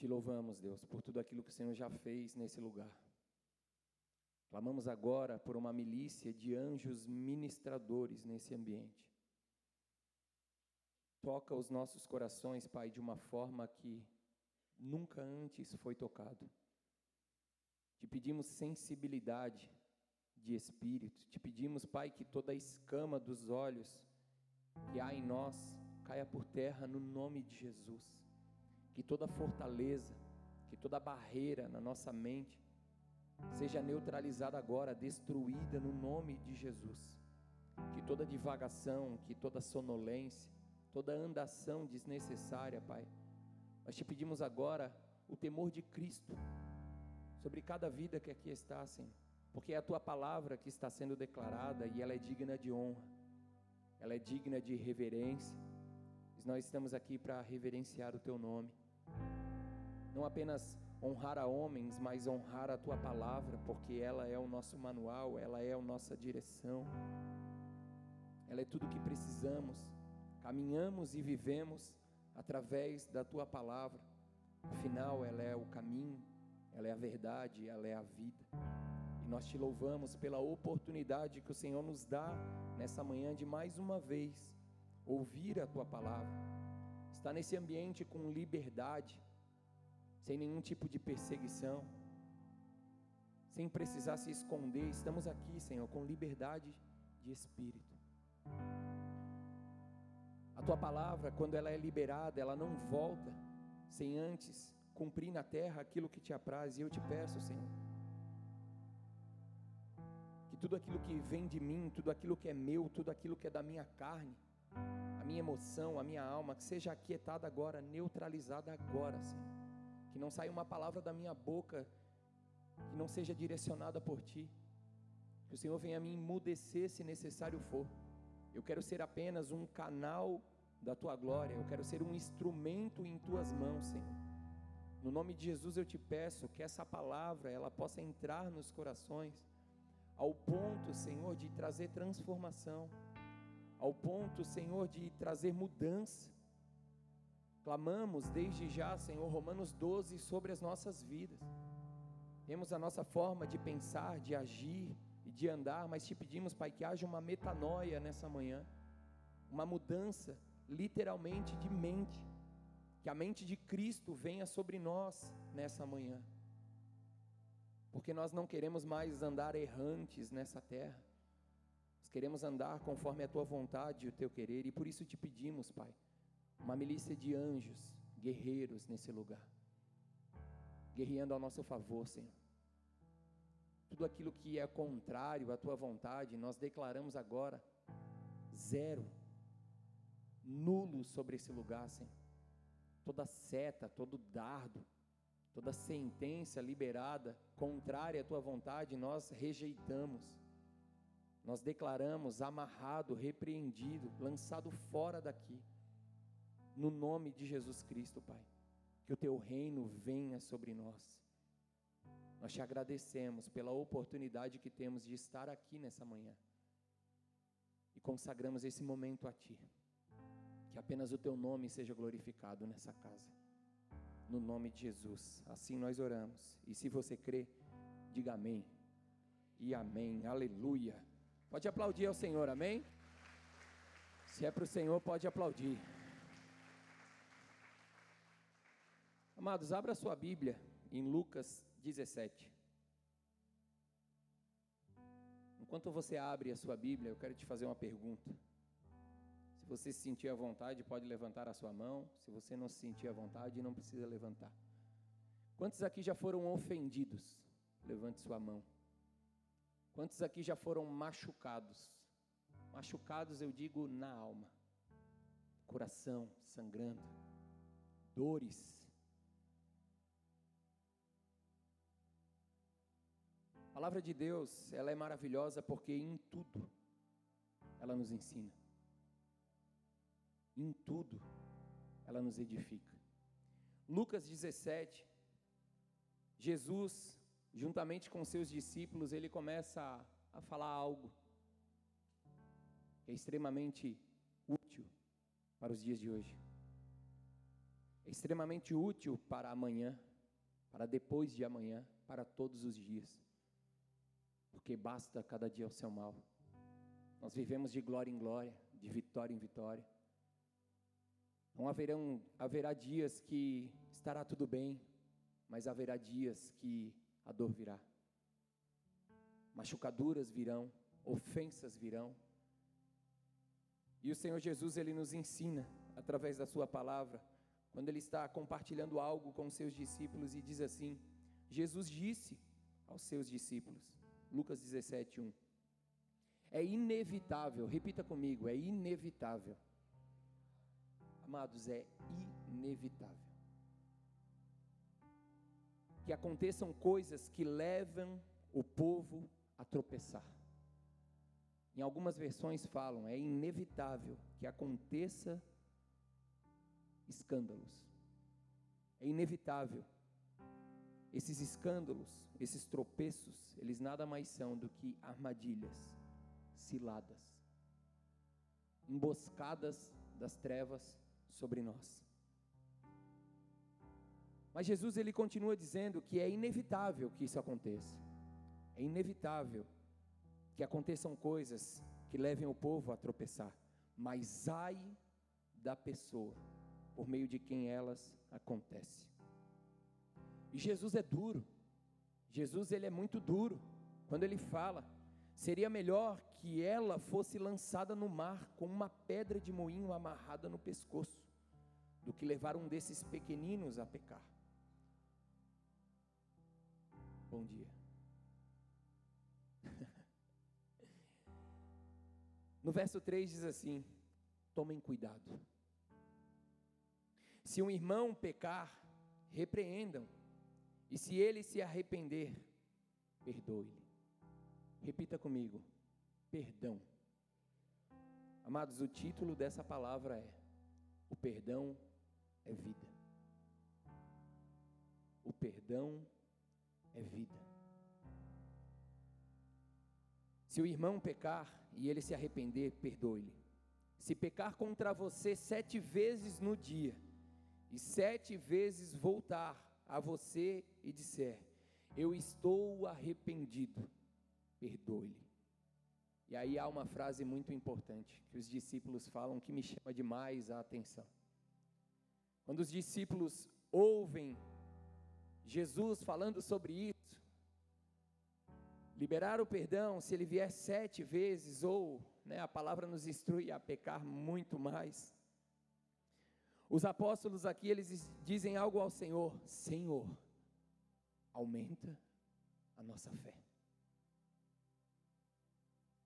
Te louvamos, Deus, por tudo aquilo que o Senhor já fez nesse lugar. Clamamos agora por uma milícia de anjos ministradores nesse ambiente. Toca os nossos corações, Pai, de uma forma que nunca antes foi tocado. Te pedimos sensibilidade de espírito. Te pedimos, Pai, que toda a escama dos olhos que há em nós caia por terra no nome de Jesus que toda fortaleza, que toda barreira na nossa mente seja neutralizada agora, destruída no nome de Jesus. Que toda divagação, que toda sonolência, toda andação desnecessária, Pai, nós te pedimos agora o temor de Cristo sobre cada vida que aqui está, Senhor, porque é a tua palavra que está sendo declarada e ela é digna de honra, ela é digna de reverência. Nós estamos aqui para reverenciar o teu nome não apenas honrar a homens, mas honrar a tua palavra, porque ela é o nosso manual, ela é a nossa direção, ela é tudo o que precisamos. Caminhamos e vivemos através da tua palavra, afinal, ela é o caminho, ela é a verdade, ela é a vida. E nós te louvamos pela oportunidade que o Senhor nos dá nessa manhã de mais uma vez ouvir a tua palavra, estar nesse ambiente com liberdade sem nenhum tipo de perseguição, sem precisar se esconder. Estamos aqui, Senhor, com liberdade de espírito. A tua palavra, quando ela é liberada, ela não volta sem antes cumprir na terra aquilo que te apraz. E eu te peço, Senhor, que tudo aquilo que vem de mim, tudo aquilo que é meu, tudo aquilo que é da minha carne, a minha emoção, a minha alma, que seja aquietada agora, neutralizada agora, Senhor que não saia uma palavra da minha boca que não seja direcionada por ti. Que o Senhor venha me emudecer se necessário for. Eu quero ser apenas um canal da tua glória, eu quero ser um instrumento em tuas mãos, Senhor. No nome de Jesus eu te peço que essa palavra ela possa entrar nos corações ao ponto, Senhor, de trazer transformação, ao ponto, Senhor, de trazer mudança. Clamamos desde já, Senhor, Romanos 12, sobre as nossas vidas. Temos a nossa forma de pensar, de agir e de andar, mas te pedimos, Pai, que haja uma metanoia nessa manhã, uma mudança, literalmente, de mente, que a mente de Cristo venha sobre nós nessa manhã, porque nós não queremos mais andar errantes nessa terra, queremos andar conforme a tua vontade e o teu querer, e por isso te pedimos, Pai uma milícia de anjos, guerreiros nesse lugar, guerreando ao nosso favor, Senhor. Tudo aquilo que é contrário à tua vontade, nós declaramos agora zero, nulo sobre esse lugar, Senhor. Toda seta, todo dardo, toda sentença liberada contrária à tua vontade, nós rejeitamos. Nós declaramos amarrado, repreendido, lançado fora daqui no nome de Jesus Cristo, Pai. Que o teu reino venha sobre nós. Nós te agradecemos pela oportunidade que temos de estar aqui nessa manhã. E consagramos esse momento a Ti. Que apenas o Teu nome seja glorificado nessa casa. No nome de Jesus. Assim nós oramos. E se você crê, diga amém. E amém. Aleluia. Pode aplaudir ao Senhor, amém? Se é para o Senhor, pode aplaudir. Amados, abra sua Bíblia em Lucas 17. Enquanto você abre a sua Bíblia, eu quero te fazer uma pergunta. Se você se sentir à vontade, pode levantar a sua mão. Se você não se sentir à vontade, não precisa levantar. Quantos aqui já foram ofendidos? Levante sua mão. Quantos aqui já foram machucados? Machucados, eu digo, na alma, coração sangrando, dores A palavra de Deus, ela é maravilhosa porque em tudo ela nos ensina. Em tudo ela nos edifica. Lucas 17, Jesus, juntamente com seus discípulos, ele começa a, falar algo que é extremamente útil para os dias de hoje. é extremamente útil para amanhã, para depois de amanhã, para todos os dias. Porque basta cada dia o seu mal. Nós vivemos de glória em glória, de vitória em vitória. Não haverão, haverá dias que estará tudo bem, mas haverá dias que a dor virá. Machucaduras virão, ofensas virão. E o Senhor Jesus, ele nos ensina através da sua palavra, quando ele está compartilhando algo com os seus discípulos e diz assim: Jesus disse aos seus discípulos, Lucas 17, 1. É inevitável, repita comigo, é inevitável. Amados, é inevitável. Que aconteçam coisas que levam o povo a tropeçar. Em algumas versões falam, é inevitável que aconteça escândalos. É inevitável. Esses escândalos, esses tropeços, eles nada mais são do que armadilhas, ciladas, emboscadas das trevas sobre nós. Mas Jesus ele continua dizendo que é inevitável que isso aconteça. É inevitável que aconteçam coisas que levem o povo a tropeçar, mas ai da pessoa por meio de quem elas acontecem. E Jesus é duro. Jesus ele é muito duro. Quando ele fala, seria melhor que ela fosse lançada no mar com uma pedra de moinho amarrada no pescoço, do que levar um desses pequeninos a pecar. Bom dia. No verso 3 diz assim: Tomem cuidado. Se um irmão pecar, repreendam, e se ele se arrepender, perdoe-lhe. Repita comigo: perdão. Amados, o título dessa palavra é: O perdão é vida. O perdão é vida. Se o irmão pecar e ele se arrepender, perdoe-lhe. Se pecar contra você sete vezes no dia, e sete vezes voltar a você e disser: Eu estou arrependido, perdoe-lhe. E aí há uma frase muito importante que os discípulos falam que me chama demais a atenção. Quando os discípulos ouvem Jesus falando sobre isso, liberar o perdão, se ele vier sete vezes, ou né, a palavra nos instrui a pecar muito mais. Os apóstolos aqui, eles dizem algo ao Senhor: Senhor, aumenta a nossa fé.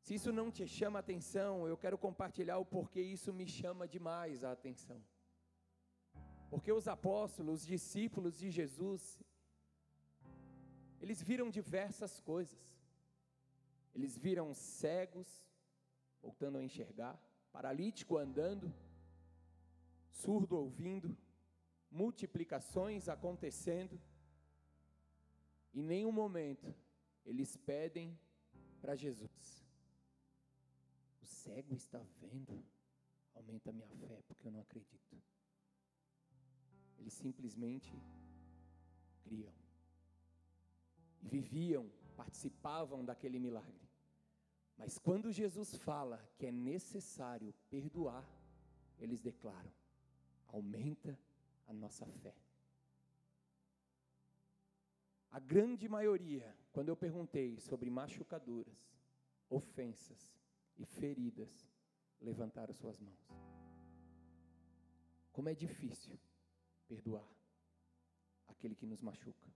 Se isso não te chama atenção, eu quero compartilhar o porquê isso me chama demais a atenção. Porque os apóstolos, os discípulos de Jesus, eles viram diversas coisas. Eles viram cegos voltando a enxergar, paralítico andando, surdo ouvindo, multiplicações acontecendo, em nenhum momento eles pedem para Jesus: O cego está vendo, aumenta minha fé, porque eu não acredito. Eles simplesmente criam. E viviam, participavam daquele milagre. Mas quando Jesus fala que é necessário perdoar, eles declaram: aumenta a nossa fé. A grande maioria, quando eu perguntei sobre machucaduras, ofensas e feridas, levantaram suas mãos. Como é difícil perdoar aquele que nos machuca,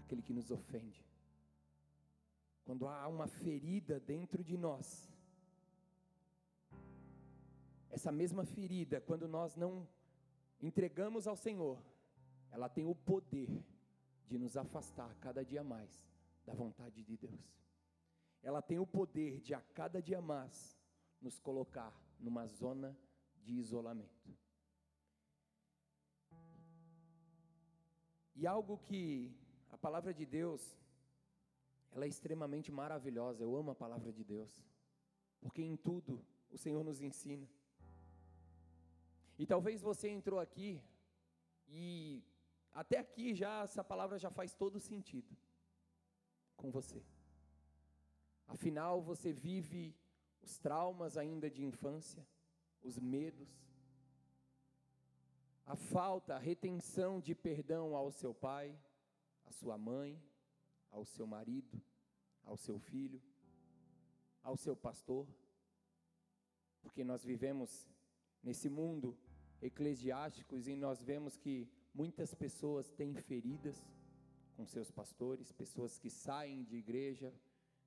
aquele que nos ofende. Quando há uma ferida dentro de nós, essa mesma ferida, quando nós não entregamos ao Senhor, ela tem o poder de nos afastar cada dia mais da vontade de Deus. Ela tem o poder de a cada dia mais nos colocar numa zona de isolamento. E algo que a palavra de Deus, ela é extremamente maravilhosa. Eu amo a palavra de Deus, porque em tudo o Senhor nos ensina. E talvez você entrou aqui E até aqui já essa palavra já faz todo sentido com você. Afinal, você vive os traumas ainda de infância, os medos, a falta, a retenção de perdão ao seu pai, à sua mãe, ao seu marido, ao seu filho, ao seu pastor, porque nós vivemos nesse mundo eclesiástico e nós vemos que muitas pessoas têm feridas com seus pastores, pessoas que saem de igreja,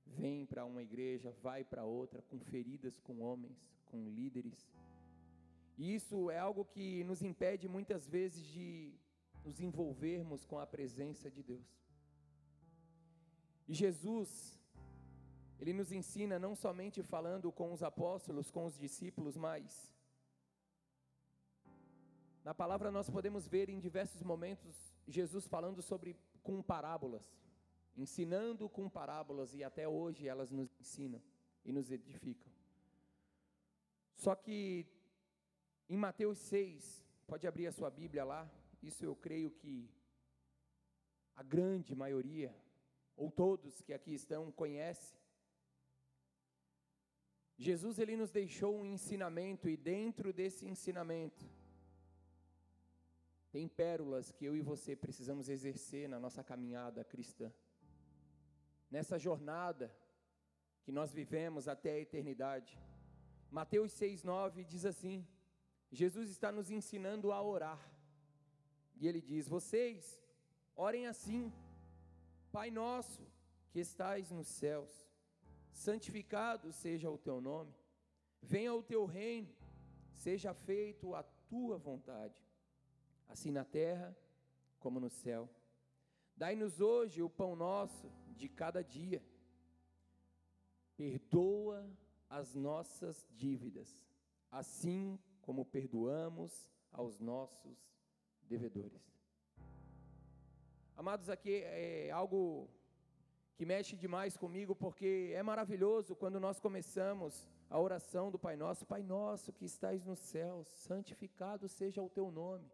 vêm para uma igreja, vai para outra, com feridas com homens, com líderes. E isso é algo que nos impede muitas vezes de nos envolvermos com a presença de Deus. E Jesus, ele nos ensina não somente falando com os apóstolos, com os discípulos, mas na palavra nós podemos ver em diversos momentos Jesus falando sobre com parábolas, ensinando com parábolas e até hoje elas nos ensinam e nos edificam. Só que em Mateus 6, pode abrir a sua Bíblia lá, isso eu creio que a grande maioria, ou todos que aqui estão, conhece. Jesus ele nos deixou um ensinamento e dentro desse ensinamento tem pérolas que eu e você precisamos exercer na nossa caminhada cristã. Nessa jornada que nós vivemos até a eternidade. Mateus 6:9 diz assim: Jesus está nos ensinando a orar. E ele diz: Vocês orem assim: Pai nosso, que estais nos céus, santificado seja o teu nome. Venha o teu reino, seja feito a tua vontade assim na terra como no céu. Dai-nos hoje o pão nosso de cada dia. Perdoa as nossas dívidas, assim como perdoamos aos nossos devedores. Amados, aqui é algo que mexe demais comigo, porque é maravilhoso quando nós começamos a oração do Pai Nosso: Pai Nosso que estais nos céus, santificado seja o teu nome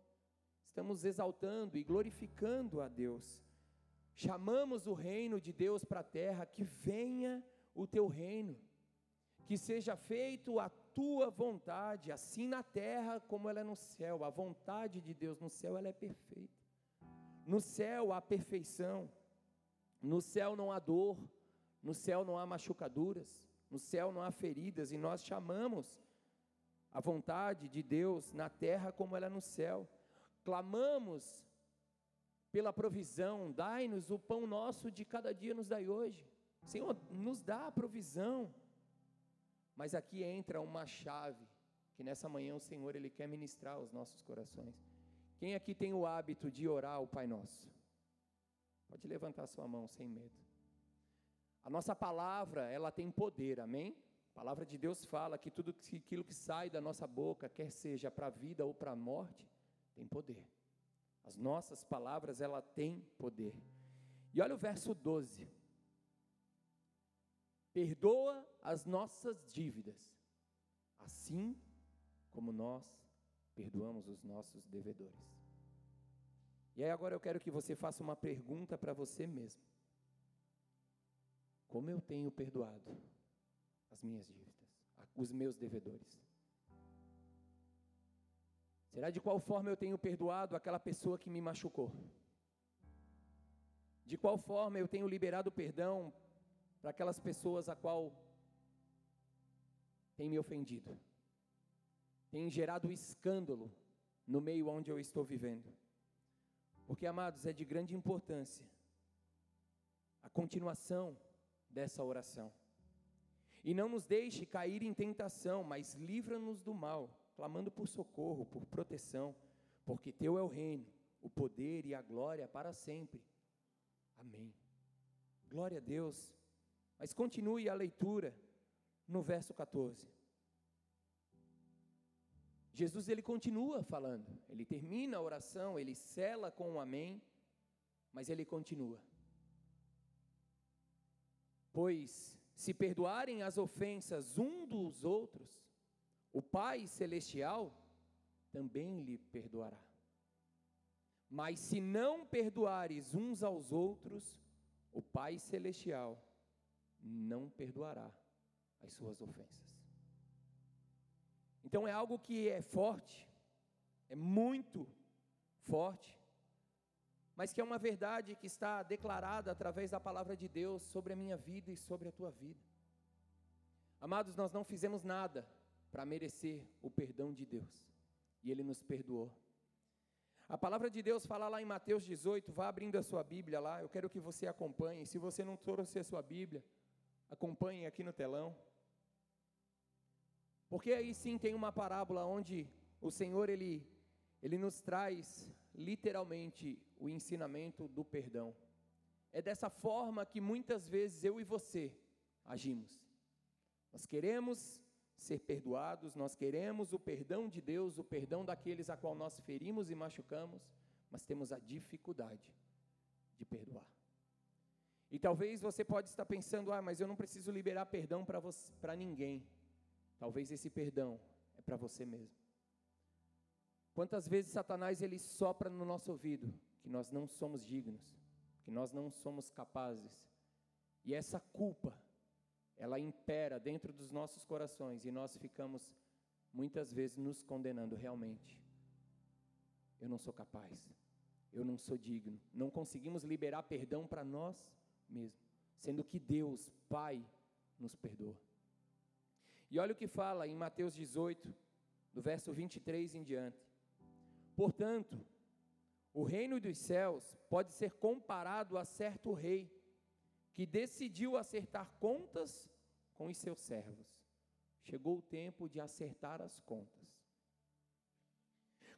estamos exaltando e glorificando a Deus. Chamamos o reino de Deus para a terra, que venha o teu reino, que seja feito a tua vontade, assim na terra como ela é no céu. A vontade de Deus no céu ela é perfeita. No céu há perfeição. No céu não há dor, no céu não há machucaduras, no céu não há feridas e nós chamamos a vontade de Deus na terra como ela é no céu clamamos pela provisão, dai-nos o pão nosso de cada dia, nos dai hoje. Senhor, nos dá a provisão. Mas aqui entra uma chave, que nessa manhã o Senhor ele quer ministrar aos nossos corações. Quem aqui tem o hábito de orar o Pai Nosso? Pode levantar sua mão sem medo. A nossa palavra, ela tem poder, amém? A palavra de Deus fala que tudo aquilo que sai da nossa boca, quer seja para a vida ou para a morte, tem poder. As nossas palavras, ela tem poder. E olha o verso 12. Perdoa as nossas dívidas, assim como nós perdoamos os nossos devedores. E aí agora eu quero que você faça uma pergunta para você mesmo. Como eu tenho perdoado as minhas dívidas, os meus devedores? Será de qual forma eu tenho perdoado aquela pessoa que me machucou? De qual forma eu tenho liberado perdão para aquelas pessoas a qual tem me ofendido? Tem gerado escândalo no meio onde eu estou vivendo? Porque, amados, é de grande importância a continuação dessa oração. E não nos deixe cair em tentação, mas livra-nos do mal clamando por socorro, por proteção, porque teu é o reino, o poder e a glória para sempre. Amém. Glória a Deus. Mas continue a leitura no verso 14. Jesus ele continua falando, ele termina a oração, ele cela com um amém, mas ele continua. Pois se perdoarem as ofensas um dos outros, o Pai Celestial também lhe perdoará. Mas se não perdoares uns aos outros, o Pai Celestial não perdoará as suas ofensas. Então é algo que é forte, é muito forte, mas que é uma verdade que está declarada através da palavra de Deus sobre a minha vida e sobre a tua vida. Amados, nós não fizemos nada para merecer o perdão de Deus, e Ele nos perdoou. A palavra de Deus fala lá em Mateus 18, vá abrindo a sua Bíblia lá, eu quero que você acompanhe. Se você não trouxe a sua Bíblia, acompanhe aqui no telão. Porque aí sim tem uma parábola onde o Senhor ele ele nos traz literalmente o ensinamento do perdão. É dessa forma que muitas vezes eu e você agimos. Nós queremos ser perdoados, nós queremos o perdão de Deus, o perdão daqueles a qual nós ferimos e machucamos, mas temos a dificuldade de perdoar. E talvez você pode estar pensando: "Ah, mas eu não preciso liberar perdão para para ninguém". Talvez esse perdão é para você mesmo. Quantas vezes Satanás ele sopra no nosso ouvido que nós não somos dignos, que nós não somos capazes. E essa culpa, ela impera dentro dos nossos corações e nós ficamos muitas vezes nos condenando realmente. Eu não sou capaz. Eu não sou digno. Não conseguimos liberar perdão para nós mesmos, sendo que Deus, Pai, nos perdoa. E olha o que fala em Mateus 18, do verso 23 em diante. Portanto, o reino dos céus pode ser comparado a certo rei que decidiu acertar contas com os seus servos. Chegou o tempo de acertar as contas.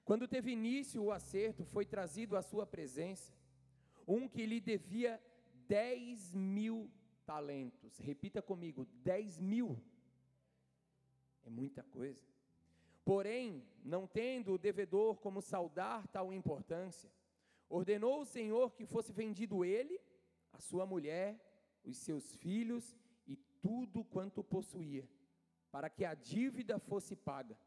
Quando teve início o acerto, foi trazido à sua presença um que lhe devia 10 mil talentos. Repita comigo: 10 mil. É muita coisa. Porém, não tendo o devedor como saudar tal importância, ordenou o Senhor que fosse vendido ele, a sua mulher, os seus filhos e tudo quanto possuía, para que a dívida fosse paga.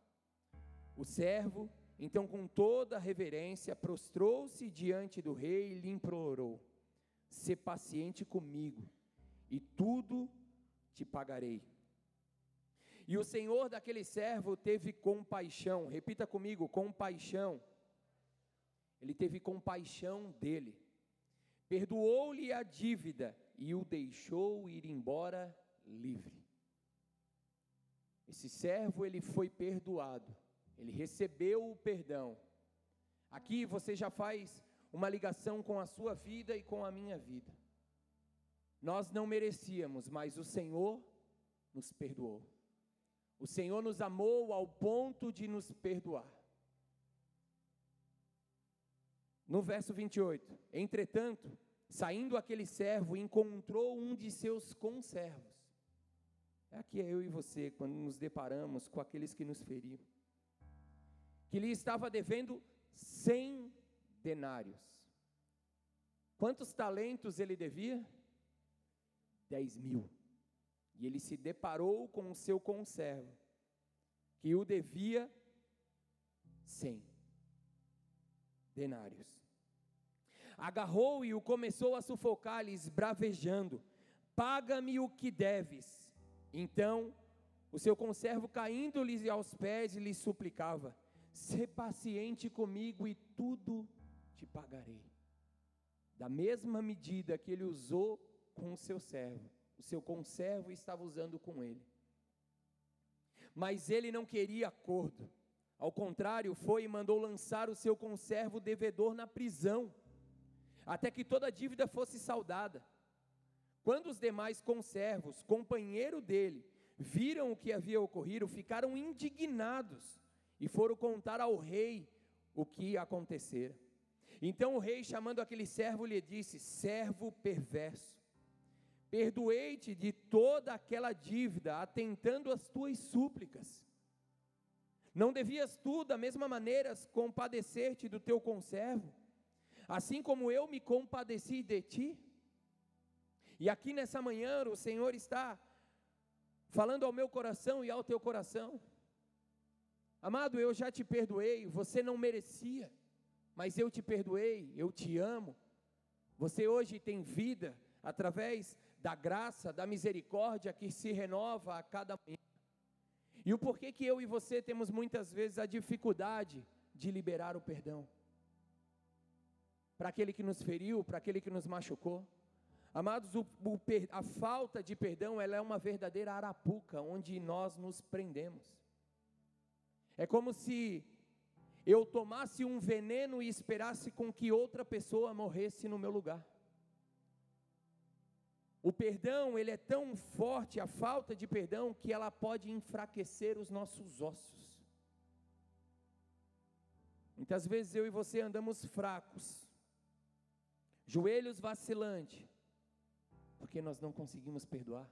O servo, então, com toda reverência, prostrou-se diante do rei e lhe implorou: "Se paciente comigo, e tudo te pagarei." E o senhor daquele servo teve compaixão, repita comigo: compaixão. Ele teve compaixão dele, perdoou-lhe a dívida e o deixou ir embora livre. Esse servo ele foi perdoado, ele recebeu o perdão. Aqui você já faz uma ligação com a sua vida e com a minha vida. Nós não merecíamos, mas o Senhor nos perdoou. O Senhor nos amou ao ponto de nos perdoar. No verso 28, entretanto, saindo aquele servo, encontrou um de seus conservos. Aqui é eu e você, quando nos deparamos com aqueles que nos feriam, que lhe estava devendo cem denários. Quantos talentos ele devia? Dez mil. E ele se deparou com o seu conservo, que o devia cem denários. Agarrou e o começou a sufocar-lhe, esbravejando: Paga-me o que deves. Então, o seu conservo, caindo-lhe aos pés, lhe suplicava: Sê paciente comigo e tudo te pagarei. Da mesma medida que ele usou com o seu servo o seu conservo estava usando com ele. Mas ele não queria acordo. Ao contrário, foi e mandou lançar o seu conservo devedor na prisão, até que toda a dívida fosse saldada. Quando os demais conservos, companheiro dele, viram o que havia ocorrido, ficaram indignados e foram contar ao rei o que acontecera. Então o rei, chamando aquele servo, lhe disse: Servo perverso, Perdoei-te de toda aquela dívida, atentando às tuas súplicas. Não devias tu, da mesma maneira, compadecer-te do teu conservo, assim como eu me compadeci de ti? E aqui nessa manhã o Senhor está falando ao meu coração e ao teu coração. Amado, eu já te perdoei, você não merecia. Mas eu te perdoei, eu te amo. Você hoje tem vida através da graça, da misericórdia que se renova a cada manhã. E o porquê que eu e você temos muitas vezes a dificuldade de liberar o perdão? Para aquele que nos feriu, para aquele que nos machucou. Amados, o, o, a falta de perdão ela é uma verdadeira arapuca onde nós nos prendemos. É como se eu tomasse um veneno e esperasse com que outra pessoa morresse no meu lugar. O perdão, ele é tão forte, a falta de perdão, que ela pode enfraquecer os nossos ossos. Muitas vezes eu e você andamos fracos, joelhos vacilantes, porque nós não conseguimos perdoar.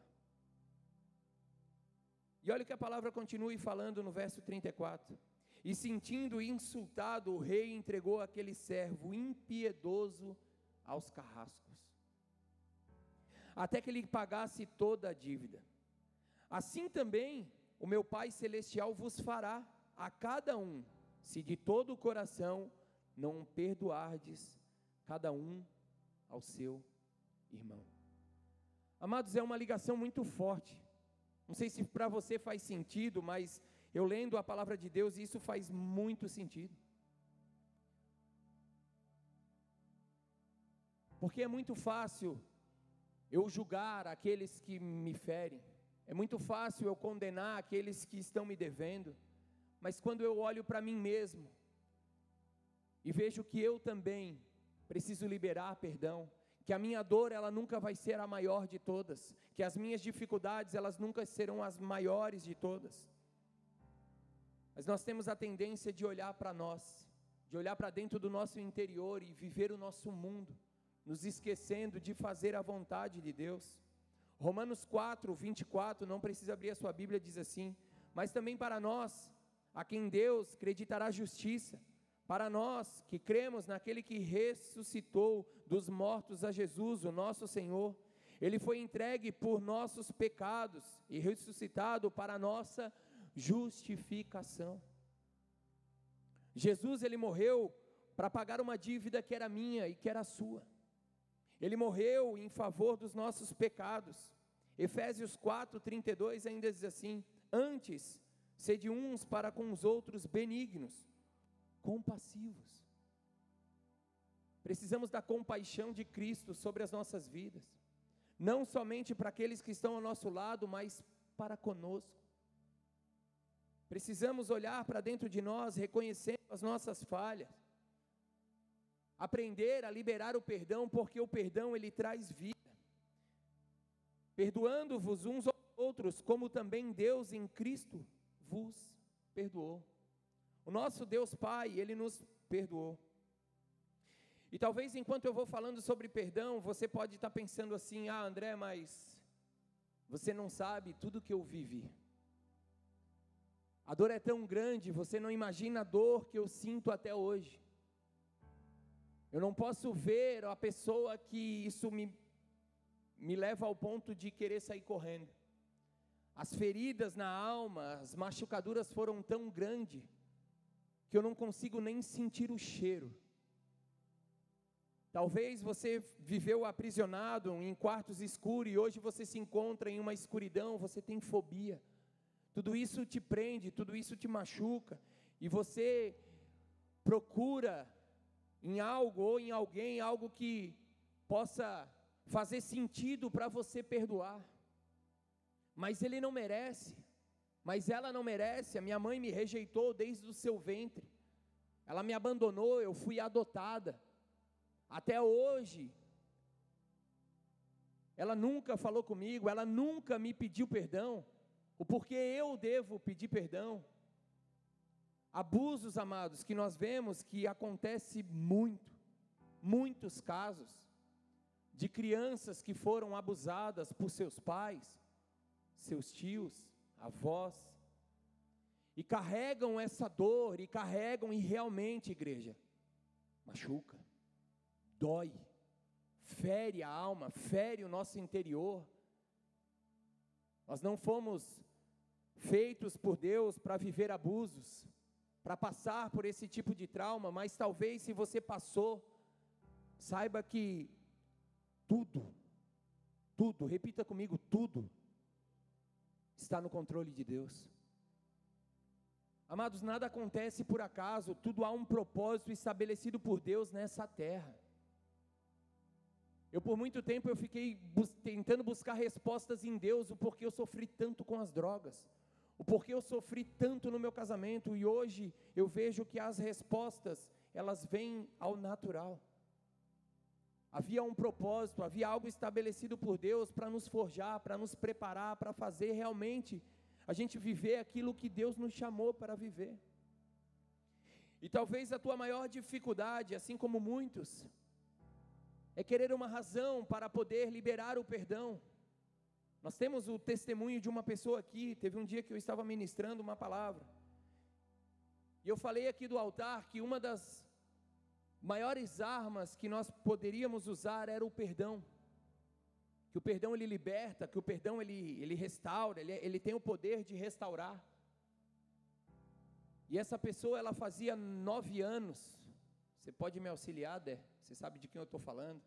E olha o que a palavra continue falando no verso 34. E sentindo insultado, o rei entregou aquele servo impiedoso aos carrascos, até que ele pagasse toda a dívida. Assim também o meu Pai Celestial vos fará a cada um, se de todo o coração não perdoardes cada um ao seu irmão. Amados, é uma ligação muito forte. Não sei se para você faz sentido, mas eu lendo a palavra de Deus, isso faz muito sentido. Porque é muito fácil eu julgar aqueles que me ferem, é muito fácil eu condenar aqueles que estão me devendo, mas quando eu olho para mim mesmo e vejo que eu também preciso liberar perdão, que a minha dor ela nunca vai ser a maior de todas, que as minhas dificuldades elas nunca serão as maiores de todas. Mas nós temos a tendência de olhar para nós, de olhar para dentro do nosso interior e viver o nosso mundo, nos esquecendo de fazer a vontade de Deus. Romanos 4, 24, não precisa abrir a sua Bíblia, diz assim: Mas também para nós, a quem Deus acreditará justiça, para nós que cremos naquele que ressuscitou dos mortos a Jesus, o nosso Senhor, ele foi entregue por nossos pecados e ressuscitado para nossa justiça justificação. Jesus ele morreu para pagar uma dívida que era minha e que era sua. Ele morreu em favor dos nossos pecados. Efésios 4:32 ainda diz assim: Antes sede uns para com os outros benignos, compassivos. Precisamos da compaixão de Cristo sobre as nossas vidas, não somente para aqueles que estão ao nosso lado, mas para conosco. Precisamos olhar para dentro de nós, reconhecendo as nossas falhas. Aprender a liberar o perdão, porque o perdão ele traz vida. Perdoando-vos uns aos outros, como também Deus em Cristo vos perdoou. O nosso Deus Pai, ele nos perdoou. E talvez enquanto eu vou falando sobre perdão, você pode estar pensando assim: "Ah, André, mas você não sabe tudo que eu vivi". A dor é tão grande, você não imagina a dor que eu sinto até hoje. Eu não posso ver a pessoa que isso me, me leva ao ponto de querer sair correndo. As feridas na alma, as machucaduras foram tão grandes que eu não consigo nem sentir o cheiro. Talvez você viveu aprisionado em quartos escuros e hoje você se encontra em uma escuridão, você tem fobia. Tudo isso te prende, tudo isso te machuca, e você procura em algo ou em alguém algo que possa fazer sentido para você perdoar. Mas ele não merece, mas ela não merece. A minha mãe me rejeitou desde o seu ventre, ela me abandonou, eu fui adotada. Até hoje, ela nunca falou comigo, ela nunca me pediu perdão o porquê eu devo pedir perdão. Abusos, amados, que nós vemos que acontece muito, muitos casos de crianças que foram abusadas por seus pais, seus tios, avós, e carregam essa dor, e carregam, e realmente, igreja, machuca, dói, fere a alma, fere o nosso interior. Nós não fomos feitos por Deus para viver abusos. para passar por esse tipo de trauma, mas talvez se você passou, saiba que tudo, tudo, repita comigo, tudo está no controle de Deus. Amados, nada acontece por acaso, tudo há um propósito estabelecido por Deus nessa terra. Eu por muito tempo eu fiquei bus tentando buscar respostas em Deus, o porquê eu sofri tanto com as drogas, o porquê eu sofri tanto no meu casamento, e hoje eu vejo que as respostas, elas vêm ao natural. Havia um propósito, havia algo estabelecido por Deus para nos forjar, para nos preparar, para fazer realmente a gente viver aquilo que Deus nos chamou para viver. E talvez a tua maior dificuldade, assim como muitos, é querer uma razão para poder liberar o perdão. Nós temos o testemunho de uma pessoa aqui, teve um dia que eu estava ministrando uma palavra. E eu falei aqui do altar que uma das maiores armas que nós poderíamos usar era o perdão. Que o perdão ele liberta, que o perdão ele, ele restaura, ele, ele tem o poder de restaurar. E essa pessoa ela fazia nove anos. Você pode me auxiliar, Dé? Você sabe de quem eu estou falando?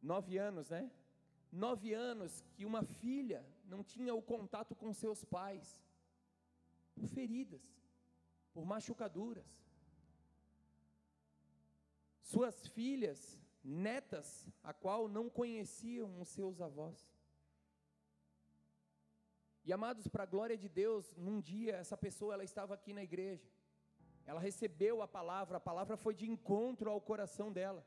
Nove anos, né? Nove anos que uma filha não tinha o contato com seus pais, por feridas, por machucaduras suas filhas, netas, a qual não conheciam os seus avós. E amados, para a glória de Deus, num dia essa pessoa ela estava aqui na igreja. Ela recebeu a palavra, a palavra foi de encontro ao coração dela,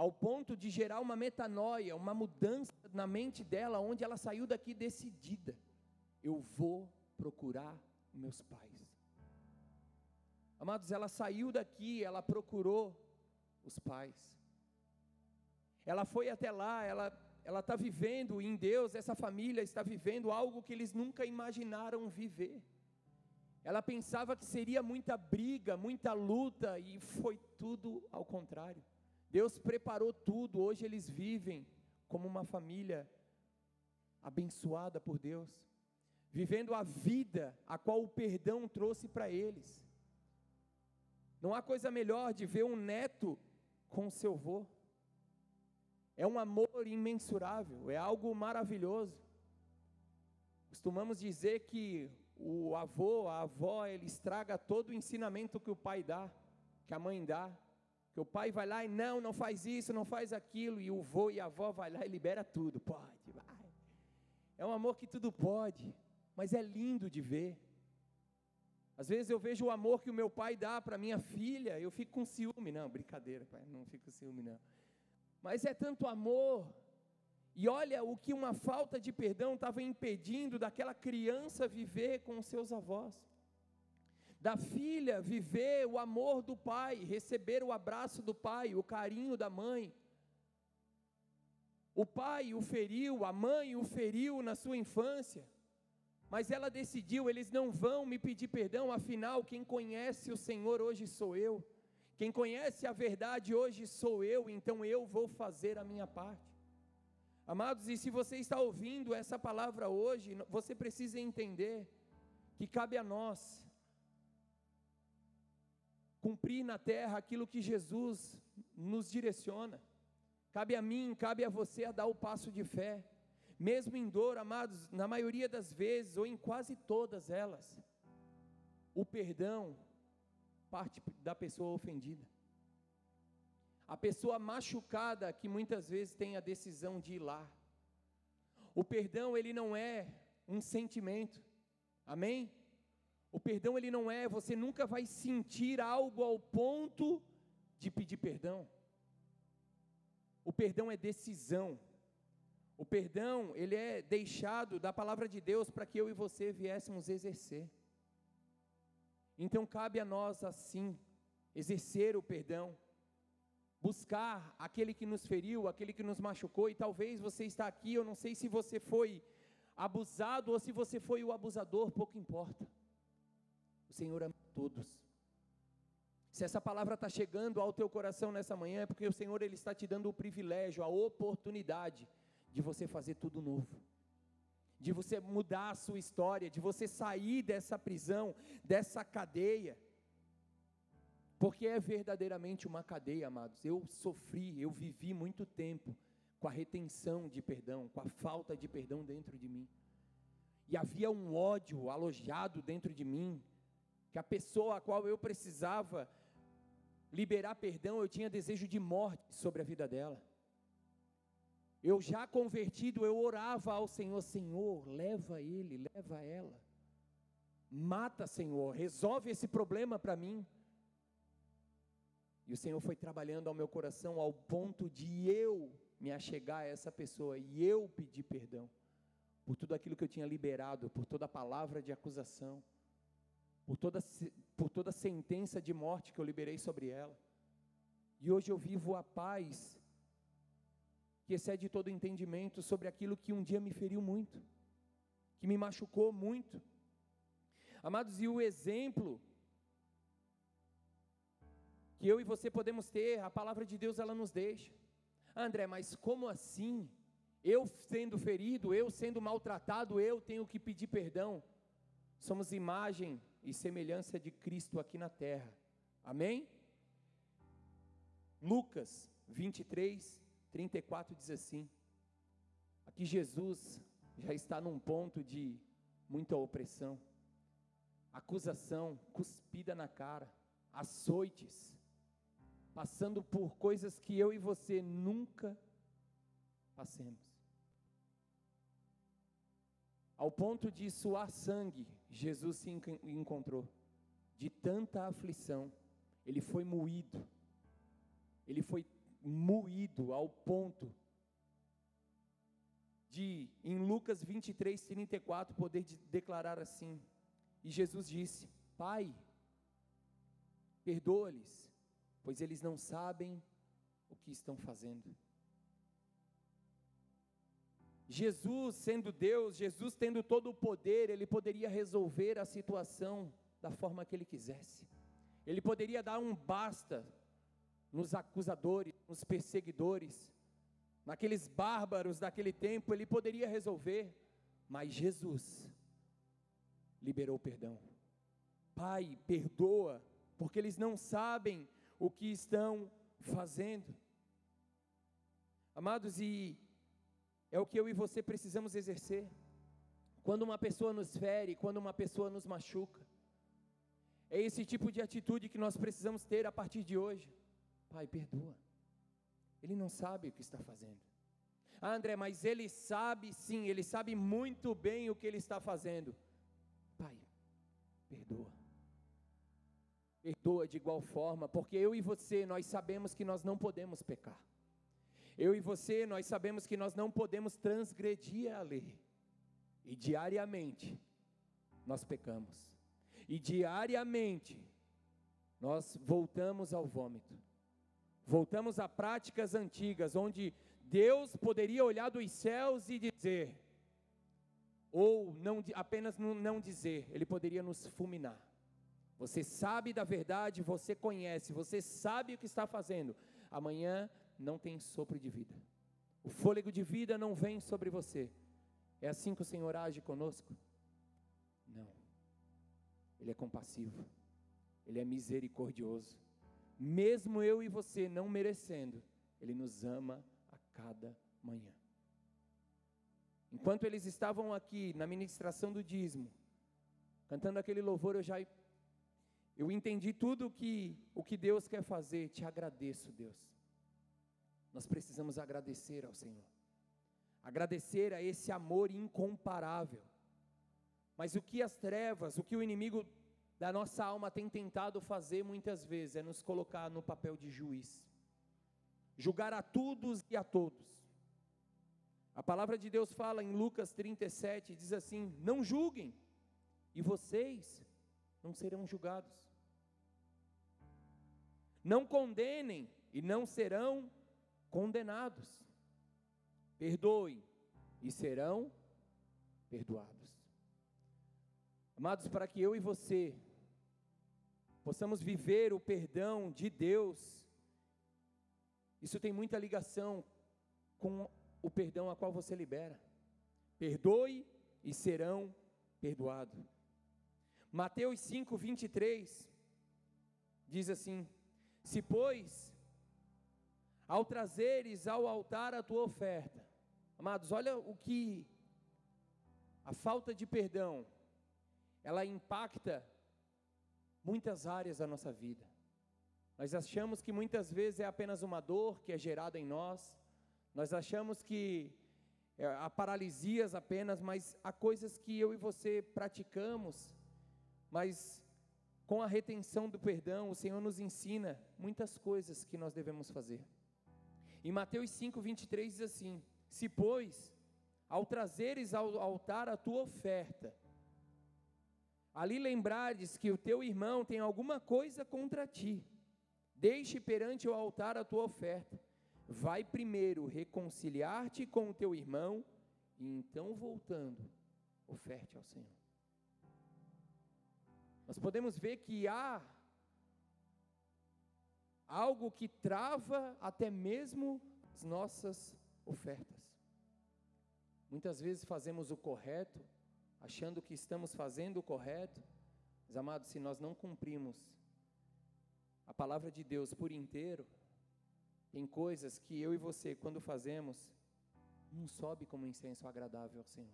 ao ponto de gerar uma metanoia, uma mudança na mente dela, onde ela saiu daqui decidida: eu vou procurar meus pais. Amados, ela saiu daqui, ela procurou os pais. Ela foi até lá, ela ela está vivendo em Deus, essa família está vivendo algo que eles nunca imaginaram viver. Ela pensava que seria muita briga, muita luta, e foi tudo ao contrário. Deus preparou tudo, hoje eles vivem como uma família abençoada por Deus, vivendo a vida a qual o perdão trouxe para eles. Não há coisa melhor de ver um neto com seu avô. É um amor imensurável, é algo maravilhoso. Costumamos dizer que o avô, a avó, ele estraga todo o ensinamento que o pai dá, que a mãe dá. Que o pai vai lá e não, não faz isso, não faz aquilo, e o avô e a avó vai lá e libera tudo. Pode, vai. É um amor que tudo pode, mas é lindo de ver. Às vezes eu vejo o amor que o meu pai dá para minha filha, eu fico com ciúme. Não, brincadeira, pai, não fico com ciúme, não. Mas é tanto amor. E olha o que uma falta de perdão estava impedindo daquela criança viver com os seus avós. Da filha viver o amor do pai, receber o abraço do pai, o carinho da mãe. O pai o feriu, a mãe o feriu na sua infância. Mas ela decidiu, eles não vão me pedir perdão, afinal, quem conhece o Senhor hoje sou eu. Quem conhece a verdade hoje sou eu, então eu vou fazer a minha parte. Amados, e se você está ouvindo essa palavra hoje, você precisa entender que cabe a nós cumprir na terra aquilo que Jesus nos direciona. Cabe a mim, cabe a você a dar o passo de fé mesmo em dor, amados, na maioria das vezes, ou em quase todas elas, o perdão parte da pessoa ofendida. A pessoa machucada que muitas vezes tem a decisão de ir lá. O perdão, ele não é um sentimento. Amém? O perdão, ele não é, você nunca vai sentir algo ao ponto de pedir perdão. O perdão é decisão. O perdão, ele é deixado da palavra de Deus para que eu e você viéssemos exercer. Então cabe a nós assim exercer o perdão, buscar aquele que nos feriu, aquele que nos machucou, e talvez você está aqui, eu não sei se você foi abusado ou se você foi o abusador, pouco importa. O Senhor ama todos. Se essa palavra está chegando ao teu coração nessa manhã, é porque o Senhor ele está te dando o privilégio, a oportunidade de você fazer tudo novo, de você mudar a sua história, de você sair dessa prisão, dessa cadeia. Porque é verdadeiramente uma cadeia, amados. Eu sofri, eu vivi muito tempo com a retenção de perdão, com a falta de perdão dentro de mim. E havia um ódio alojado dentro de mim, que a pessoa a qual eu precisava liberar perdão, eu tinha desejo de morte sobre a vida dela. Eu já convertido, eu orava ao Senhor: Senhor, leva ele, leva ela. Mata, Senhor, resolve esse problema para mim. E o Senhor foi trabalhando ao meu coração ao ponto de eu me achegar a essa pessoa e eu pedir perdão por tudo aquilo que eu tinha liberado, por toda a palavra de acusação, por toda, por toda sentença de morte que eu liberei sobre ela. E hoje eu vivo a paz que excede todo entendimento sobre aquilo que um dia me feriu muito, que me machucou muito. Amados, e o exemplo que eu e você podemos ter, a palavra de Deus ela nos deixa. André, mas como assim? Eu sendo ferido, eu sendo maltratado, eu tenho que pedir perdão. Somos imagem e semelhança de Cristo aqui na terra. Amém? Lucas 23, 34 diz assim: Aqui Jesus já está num ponto de muita opressão, acusação, cuspida na cara, açoites, passando por coisas que eu e você nunca passemos. Ao ponto de suar sangue, Jesus se encontrou. De tanta aflição, ele foi moído, ele foi moído ao ponto de, em Lucas 23, 34, poder de declarar assim: E Jesus disse: Pai, perdoa-lhes, pois eles não sabem o que estão fazendo. Jesus, sendo Deus, Jesus tendo todo o poder, ele poderia resolver a situação da forma que ele quisesse. Ele poderia dar um basta nos acusadores, nos perseguidores, naqueles bárbaros daquele tempo, ele poderia resolver, mas Jesus liberou perdão. Pai, perdoa, porque eles não sabem o que estão fazendo. Amados, e é o que eu e você precisamos exercer. Quando uma pessoa nos fere, quando uma pessoa nos machuca, é esse tipo de atitude que nós precisamos ter a partir de hoje. Pai, perdoa. Ele não sabe o que está fazendo. Ah, André, mas ele sabe sim, ele sabe muito bem o que ele está fazendo. Pai, perdoa. Perdoa de igual forma, porque eu e você, nós sabemos que nós não podemos pecar. Eu e você, nós sabemos que nós não podemos transgredir a lei. E diariamente nós pecamos. E diariamente nós voltamos ao vômito. Voltamos a práticas antigas, onde Deus poderia olhar dos céus e dizer, ou não, apenas não dizer, Ele poderia nos fulminar. Você sabe da verdade, você conhece, você sabe o que está fazendo. Amanhã não tem sopro de vida. O fôlego de vida não vem sobre você. É assim que o Senhor age conosco? Não. Ele é compassivo. Ele é misericordioso mesmo eu e você não merecendo, Ele nos ama a cada manhã. Enquanto eles estavam aqui na ministração do dízimo, cantando aquele louvor, eu já eu entendi tudo o que o que Deus quer fazer. Te agradeço, Deus. Nós precisamos agradecer ao Senhor. Agradecer a esse amor incomparável. Mas o que as trevas, o que o inimigo da nossa alma tem tentado fazer muitas vezes é nos colocar no papel de juiz, julgar a todos e a todos. A palavra de Deus fala em Lucas 37, diz assim: Não julguem, e vocês não serão julgados. Não condenem, e não serão condenados. Perdoem, e serão perdoados. Amados, para que eu e você possamos viver o perdão de Deus. Isso tem muita ligação com o perdão a qual você libera. Perdoe e serão perdoados. Mateus 5, 23 diz assim: Se, pois, ao trazeres ao altar a tua oferta, amados, olha o que a falta de perdão, ela impacta muitas áreas da nossa vida. Nós achamos que muitas vezes é apenas uma dor que é gerada em nós, nós achamos que é, há paralisias apenas, mas há coisas que eu e você praticamos, mas com a retenção do perdão, o Senhor nos ensina muitas coisas que nós devemos fazer. Em Mateus 5, 23 diz assim: Se, pois, ao trazeres ao altar a tua oferta, ali lembrares que o teu irmão tem alguma coisa contra ti, deixe perante o altar a tua oferta, vai primeiro reconciliar-te com o teu irmão, e então voltando, oferte ao Senhor. Nós podemos ver que há algo que trava até mesmo as nossas ofertas. Muitas vezes fazemos o correto, achando que estamos fazendo o correto, mas amados, se nós não cumprimos a palavra de Deus por inteiro, tem coisas que eu e você, quando fazemos, não sobe como incenso agradável ao Senhor.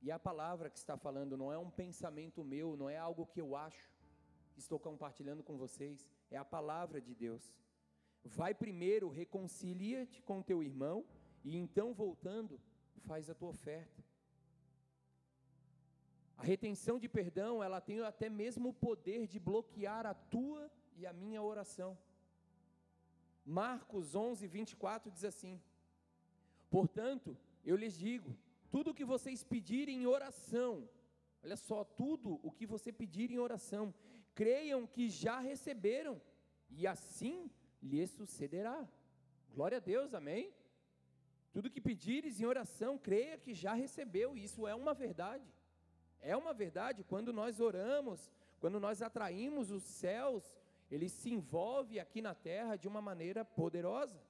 E a palavra que está falando não é um pensamento meu, não é algo que eu acho, que estou compartilhando com vocês, é a palavra de Deus. Vai primeiro, reconcilia-te com teu irmão, e então voltando, faz a tua oferta. A retenção de perdão, ela tem até mesmo o poder de bloquear a tua e a minha oração. Marcos 11, 24 diz assim: Portanto, eu lhes digo: tudo o que vocês pedirem em oração, olha só, tudo o que você pedir em oração, creiam que já receberam, e assim lhes sucederá. Glória a Deus, amém? Tudo que pedires em oração, creia que já recebeu, isso é uma verdade. É uma verdade, quando nós oramos, quando nós atraímos os céus, ele se envolve aqui na terra de uma maneira poderosa.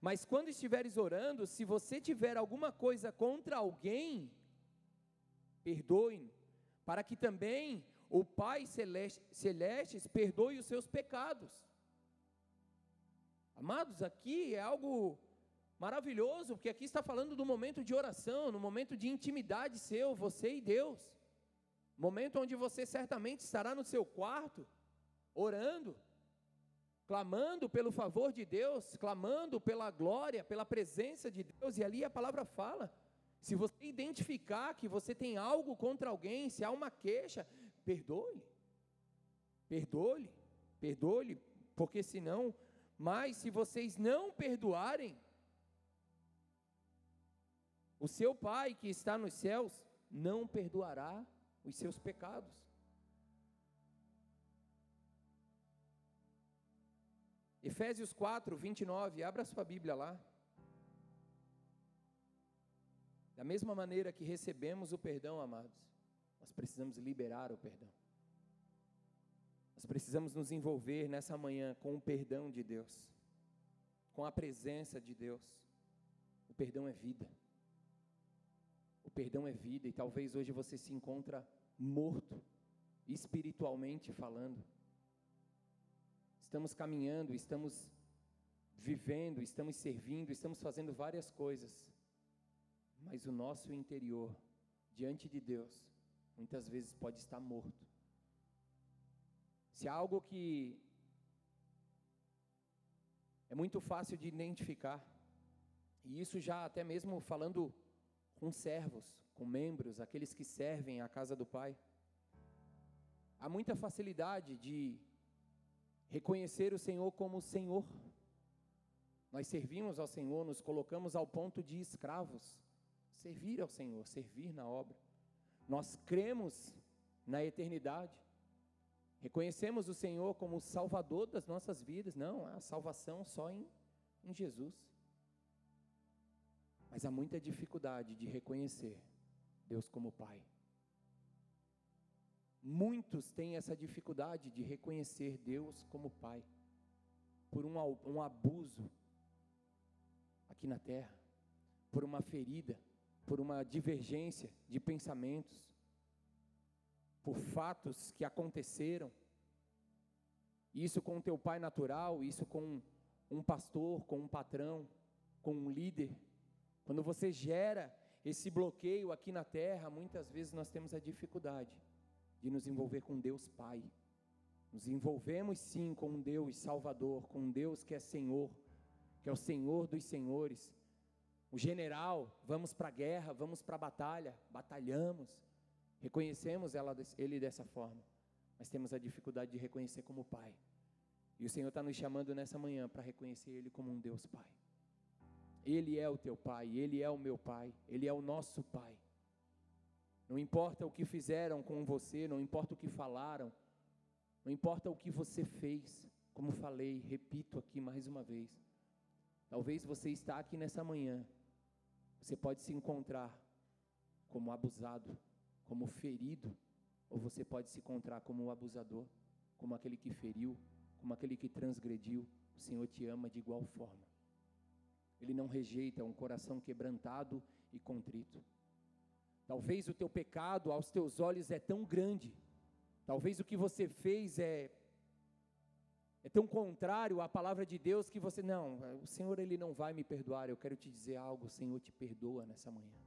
Mas quando estiveres orando, se você tiver alguma coisa contra alguém, perdoe, para que também o Pai celeste, celestes perdoe os seus pecados. Amados, aqui é algo maravilhoso, porque aqui está falando do momento de oração, no momento de intimidade seu, você e Deus. Momento onde você certamente estará no seu quarto, orando, clamando pelo favor de Deus, clamando pela glória, pela presença de Deus, e ali a palavra fala. Se você identificar que você tem algo contra alguém, se há uma queixa, perdoe. Perdoe, perdoe, porque senão, mas se vocês não perdoarem, o seu Pai que está nos céus não perdoará os seus pecados. Efésios 4, 29, abra sua Bíblia lá. Da mesma maneira que recebemos o perdão, amados, nós precisamos liberar o perdão. Nós precisamos nos envolver nessa manhã com o perdão de Deus, com a presença de Deus. O perdão é vida. O perdão é vida e talvez hoje você se encontra morto, espiritualmente falando. Estamos caminhando, estamos vivendo, estamos servindo, estamos fazendo várias coisas, mas o nosso interior, diante de Deus, muitas vezes pode estar morto. Se há algo que é muito fácil de identificar, e isso já até mesmo falando com servos, com membros, aqueles que servem à casa do Pai. Há muita facilidade de reconhecer o Senhor como Senhor. Nós servimos ao Senhor, nos colocamos ao ponto de escravos, servir ao Senhor, servir na obra. Nós cremos na eternidade. Reconhecemos o Senhor como o Salvador das nossas vidas. Não, a salvação só em, em Jesus. Mas há muita dificuldade de reconhecer Deus como Pai. Muitos têm essa dificuldade de reconhecer Deus como Pai, por um, um abuso aqui na terra, por uma ferida, por uma divergência de pensamentos, por fatos que aconteceram. Isso com o teu pai natural, isso com um pastor, com um patrão, com um líder. Quando você gera esse bloqueio aqui na terra, muitas vezes nós temos a dificuldade de nos envolver com Deus Pai. Nos envolvemos sim com um Deus Salvador, com um Deus que é Senhor, que é o Senhor dos Senhores. O general, vamos para a guerra, vamos para a batalha, batalhamos, reconhecemos ela, ele dessa forma, mas temos a dificuldade de reconhecer como Pai. E o Senhor está nos chamando nessa manhã para reconhecer Ele como um Deus Pai. Ele é o teu Pai, Ele é o meu Pai, Ele é o nosso Pai. Não importa o que fizeram com você, não importa o que falaram, não importa o que você fez, como falei, repito aqui mais uma vez. Talvez você está aqui nessa manhã, você pode se encontrar como abusado, como ferido, ou você pode se encontrar como o abusador, como aquele que feriu, como aquele que transgrediu. O Senhor te ama de igual forma. Ele não rejeita um coração quebrantado e contrito. Talvez o teu pecado aos teus olhos é tão grande, talvez o que você fez é é tão contrário à palavra de Deus que você não, o Senhor ele não vai me perdoar. Eu quero te dizer algo, o Senhor te perdoa nessa manhã.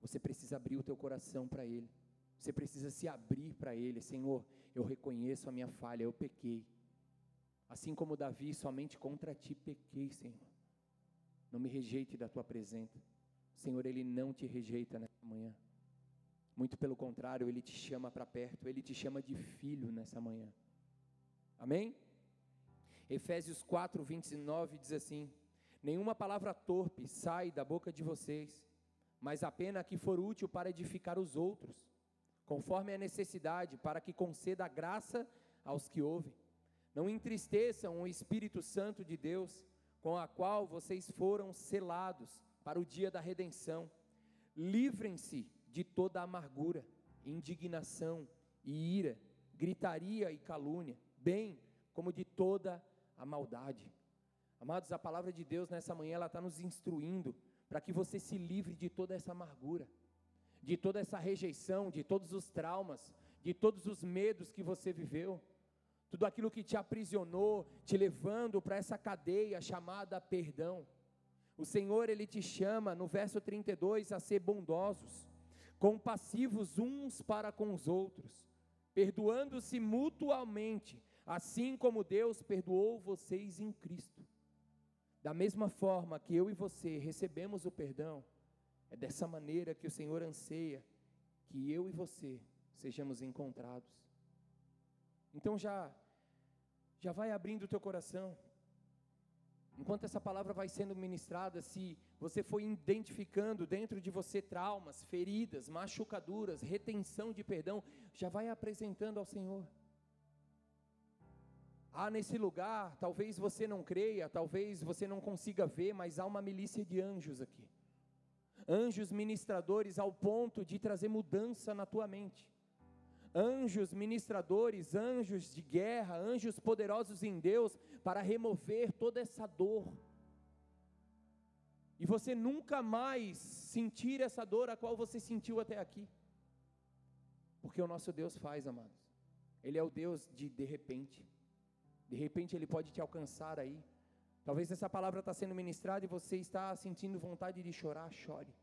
Você precisa abrir o teu coração para ele. Você precisa se abrir para ele, Senhor, eu reconheço a minha falha, eu pequei. Assim como Davi, somente contra ti pequei, Senhor. Não me rejeite da tua presença. Senhor, ele não te rejeita nessa manhã. Muito pelo contrário, ele te chama para perto, ele te chama de filho nessa manhã. Amém? Efésios 4, 29 diz assim: Nenhuma palavra torpe sai da boca de vocês, mas apenas a que for útil para edificar os outros, conforme a necessidade, para que conceda graça aos que ouvem. Não entristeçam o Espírito Santo de Deus, com a qual vocês foram selados para o dia da redenção. Livrem-se de toda amargura, indignação e ira, gritaria e calúnia bem como de toda a maldade. Amados, a palavra de Deus nessa manhã ela está nos instruindo para que você se livre de toda essa amargura, de toda essa rejeição, de todos os traumas, de todos os medos que você viveu, tudo aquilo que te aprisionou, te levando para essa cadeia chamada perdão. O Senhor, Ele te chama, no verso 32, a ser bondosos, compassivos uns para com os outros, perdoando-se mutuamente, assim como Deus perdoou vocês em Cristo. Da mesma forma que eu e você recebemos o perdão, é dessa maneira que o Senhor anseia que eu e você sejamos encontrados. Então já já vai abrindo o teu coração. Enquanto essa palavra vai sendo ministrada, se você for identificando dentro de você traumas, feridas, machucaduras, retenção de perdão, já vai apresentando ao Senhor. Há nesse lugar, talvez você não creia, talvez você não consiga ver, mas há uma milícia de anjos aqui. Anjos ministradores ao ponto de trazer mudança na tua mente. Anjos ministradores, anjos de guerra, anjos poderosos em Deus para remover toda essa dor. E você nunca mais sentir essa dor a qual você sentiu até aqui. Porque o nosso Deus faz, amados. Ele é o Deus de de repente. De repente ele pode te alcançar aí. Talvez essa palavra está sendo ministrada e você está sentindo vontade de chorar, chore.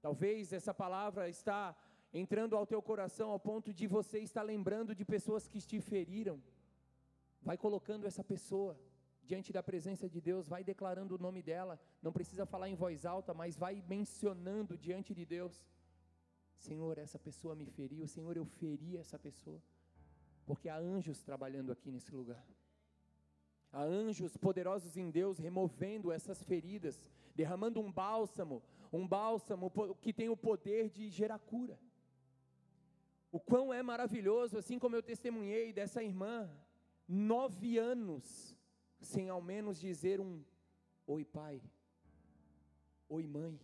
Talvez essa palavra está entrando ao teu coração ao ponto de você estar lembrando de pessoas que te feriram. Vai colocando essa pessoa diante da presença de Deus, vai declarando o nome dela. Não precisa falar em voz alta, mas vai mencionando diante de Deus. Senhor, essa pessoa me feriu. Senhor, eu feri essa pessoa porque há anjos trabalhando aqui nesse lugar. Há anjos poderosos em Deus removendo essas feridas, derramando um bálsamo, um bálsamo que tem o poder de gerar cura. O quão é maravilhoso, assim como eu testemunhei dessa irmã, nove anos, sem ao menos dizer um oi pai, oi mãe.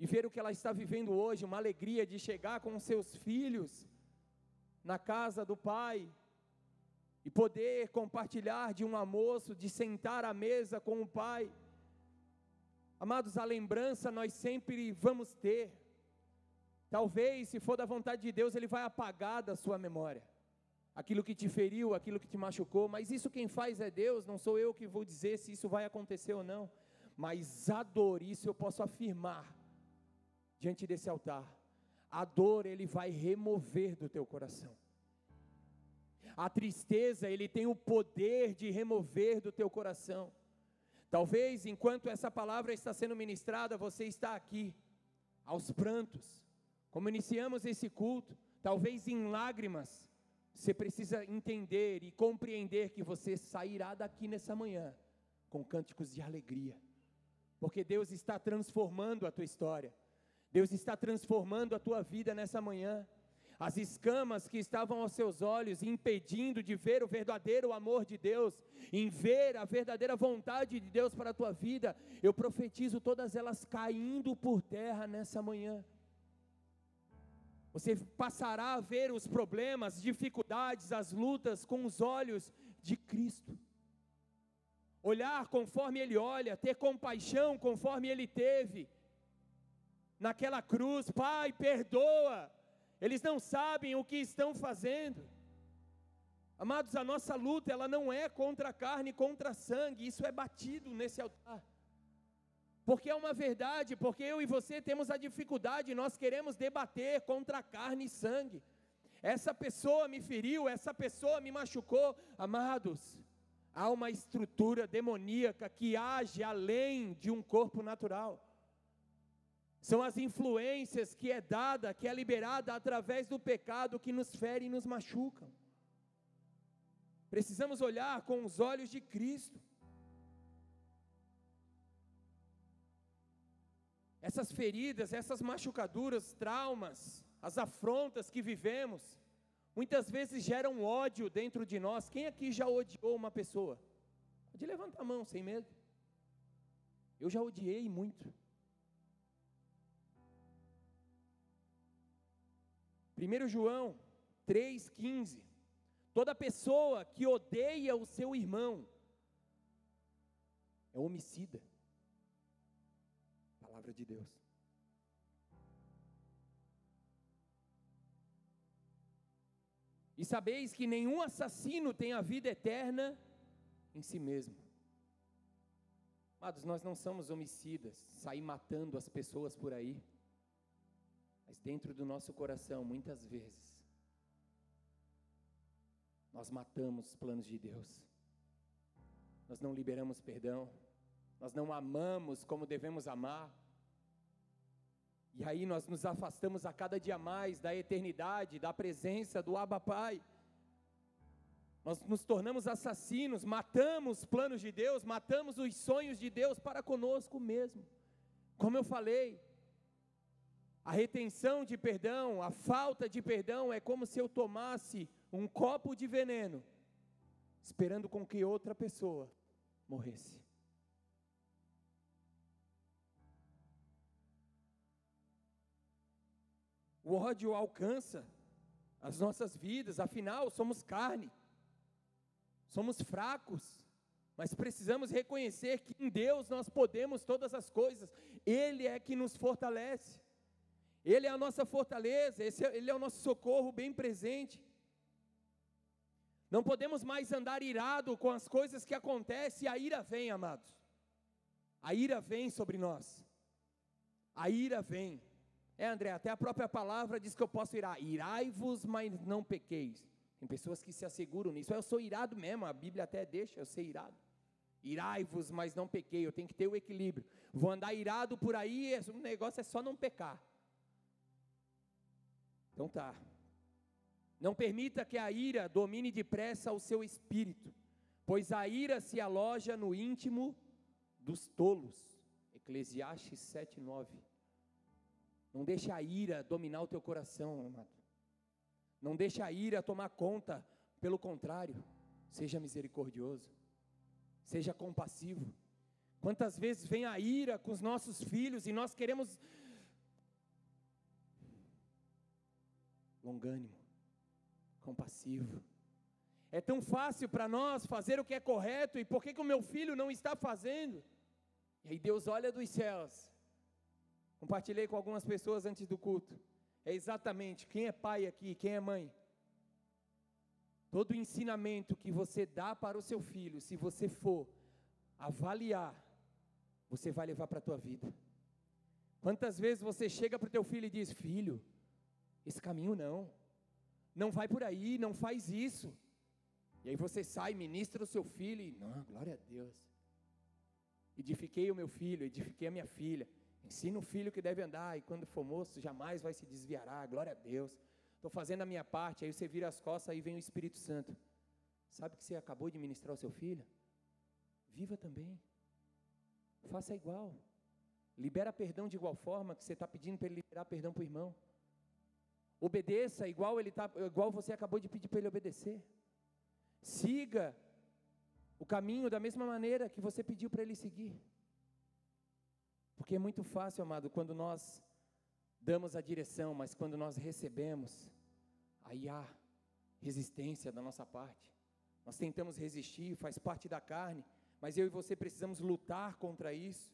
E ver o que ela está vivendo hoje, uma alegria de chegar com seus filhos na casa do Pai e poder compartilhar de um almoço, de sentar à mesa com o Pai. Amados, a lembrança nós sempre vamos ter. Talvez, se for da vontade de Deus, Ele vai apagar da sua memória aquilo que te feriu, aquilo que te machucou, mas isso quem faz é Deus, não sou eu que vou dizer se isso vai acontecer ou não. Mas a dor, isso eu posso afirmar diante desse altar. A dor ele vai remover do teu coração. A tristeza, ele tem o poder de remover do teu coração. Talvez enquanto essa palavra está sendo ministrada, você está aqui, aos prantos, como iniciamos esse culto, talvez em lágrimas, você precisa entender e compreender que você sairá daqui nessa manhã com cânticos de alegria, porque Deus está transformando a tua história, Deus está transformando a tua vida nessa manhã. As escamas que estavam aos seus olhos, impedindo de ver o verdadeiro amor de Deus, em ver a verdadeira vontade de Deus para a tua vida, eu profetizo todas elas caindo por terra nessa manhã. Você passará a ver os problemas, dificuldades, as lutas com os olhos de Cristo. Olhar conforme Ele olha, ter compaixão conforme Ele teve. Naquela cruz, Pai, perdoa. Eles não sabem o que estão fazendo. Amados, a nossa luta, ela não é contra a carne, contra sangue, isso é batido nesse altar. Porque é uma verdade, porque eu e você temos a dificuldade, nós queremos debater contra a carne e sangue. Essa pessoa me feriu, essa pessoa me machucou. Amados, há uma estrutura demoníaca que age além de um corpo natural. São as influências que é dada, que é liberada através do pecado que nos fere e nos machucam. Precisamos olhar com os olhos de Cristo. essas feridas, essas machucaduras, traumas, as afrontas que vivemos, muitas vezes geram ódio dentro de nós. Quem aqui já odiou uma pessoa? Pode levantar a mão sem medo. Eu já odiei muito. 1 João 3,15. Toda pessoa que odeia o seu irmão é homicida palavra de Deus. E sabeis que nenhum assassino tem a vida eterna em si mesmo. Amados, nós não somos homicidas, sair matando as pessoas por aí. Mas dentro do nosso coração, muitas vezes, nós matamos os planos de Deus. Nós não liberamos perdão. Nós não amamos como devemos amar. E aí nós nos afastamos a cada dia mais da eternidade, da presença do Abba Pai. Nós nos tornamos assassinos, matamos planos de Deus, matamos os sonhos de Deus para conosco mesmo. Como eu falei, a retenção de perdão, a falta de perdão é como se eu tomasse um copo de veneno, esperando com que outra pessoa morresse. O ódio alcança as nossas vidas, afinal, somos carne, somos fracos, mas precisamos reconhecer que em Deus nós podemos todas as coisas, Ele é que nos fortalece, Ele é a nossa fortaleza, é, Ele é o nosso socorro bem presente. Não podemos mais andar irado com as coisas que acontecem, a ira vem, amados. A ira vem sobre nós. A ira vem. É, André, até a própria palavra diz que eu posso irar. Irai-vos, mas não pequeis. Tem pessoas que se asseguram nisso. Eu sou irado mesmo, a Bíblia até deixa eu ser irado. Irai-vos, mas não pequei. Eu tenho que ter o equilíbrio. Vou andar irado por aí, o negócio é só não pecar. Então tá. Não permita que a ira domine depressa o seu espírito, pois a ira se aloja no íntimo dos tolos. Eclesiastes 7, 9. Não deixe a ira dominar o teu coração, amado. Não deixe a ira tomar conta, pelo contrário, seja misericordioso, seja compassivo. Quantas vezes vem a ira com os nossos filhos e nós queremos longânimo, compassivo. É tão fácil para nós fazer o que é correto e por que, que o meu filho não está fazendo? E aí Deus olha dos céus Compartilhei com algumas pessoas antes do culto. é exatamente quem é pai aqui, quem é mãe. Todo ensinamento que você dá para o seu filho, se você for avaliar, você vai levar para a tua vida. Quantas vezes você chega para o teu filho e diz: Filho, esse caminho não, não vai por aí, não faz isso. E aí você sai, ministra o seu filho e, não, glória a Deus. Edifiquei o meu filho, edifiquei a minha filha. Ensina o filho que deve andar e quando for moço jamais vai se desviará, glória a Deus. Estou fazendo a minha parte, aí você vira as costas, aí vem o Espírito Santo. Sabe que você acabou de ministrar o seu filho? Viva também. Faça igual. Libera perdão de igual forma que você está pedindo para ele liberar perdão para o irmão. Obedeça igual ele tá, igual você acabou de pedir para ele obedecer. Siga o caminho da mesma maneira que você pediu para ele seguir. Porque é muito fácil, amado, quando nós damos a direção, mas quando nós recebemos, aí há resistência da nossa parte. Nós tentamos resistir, faz parte da carne, mas eu e você precisamos lutar contra isso.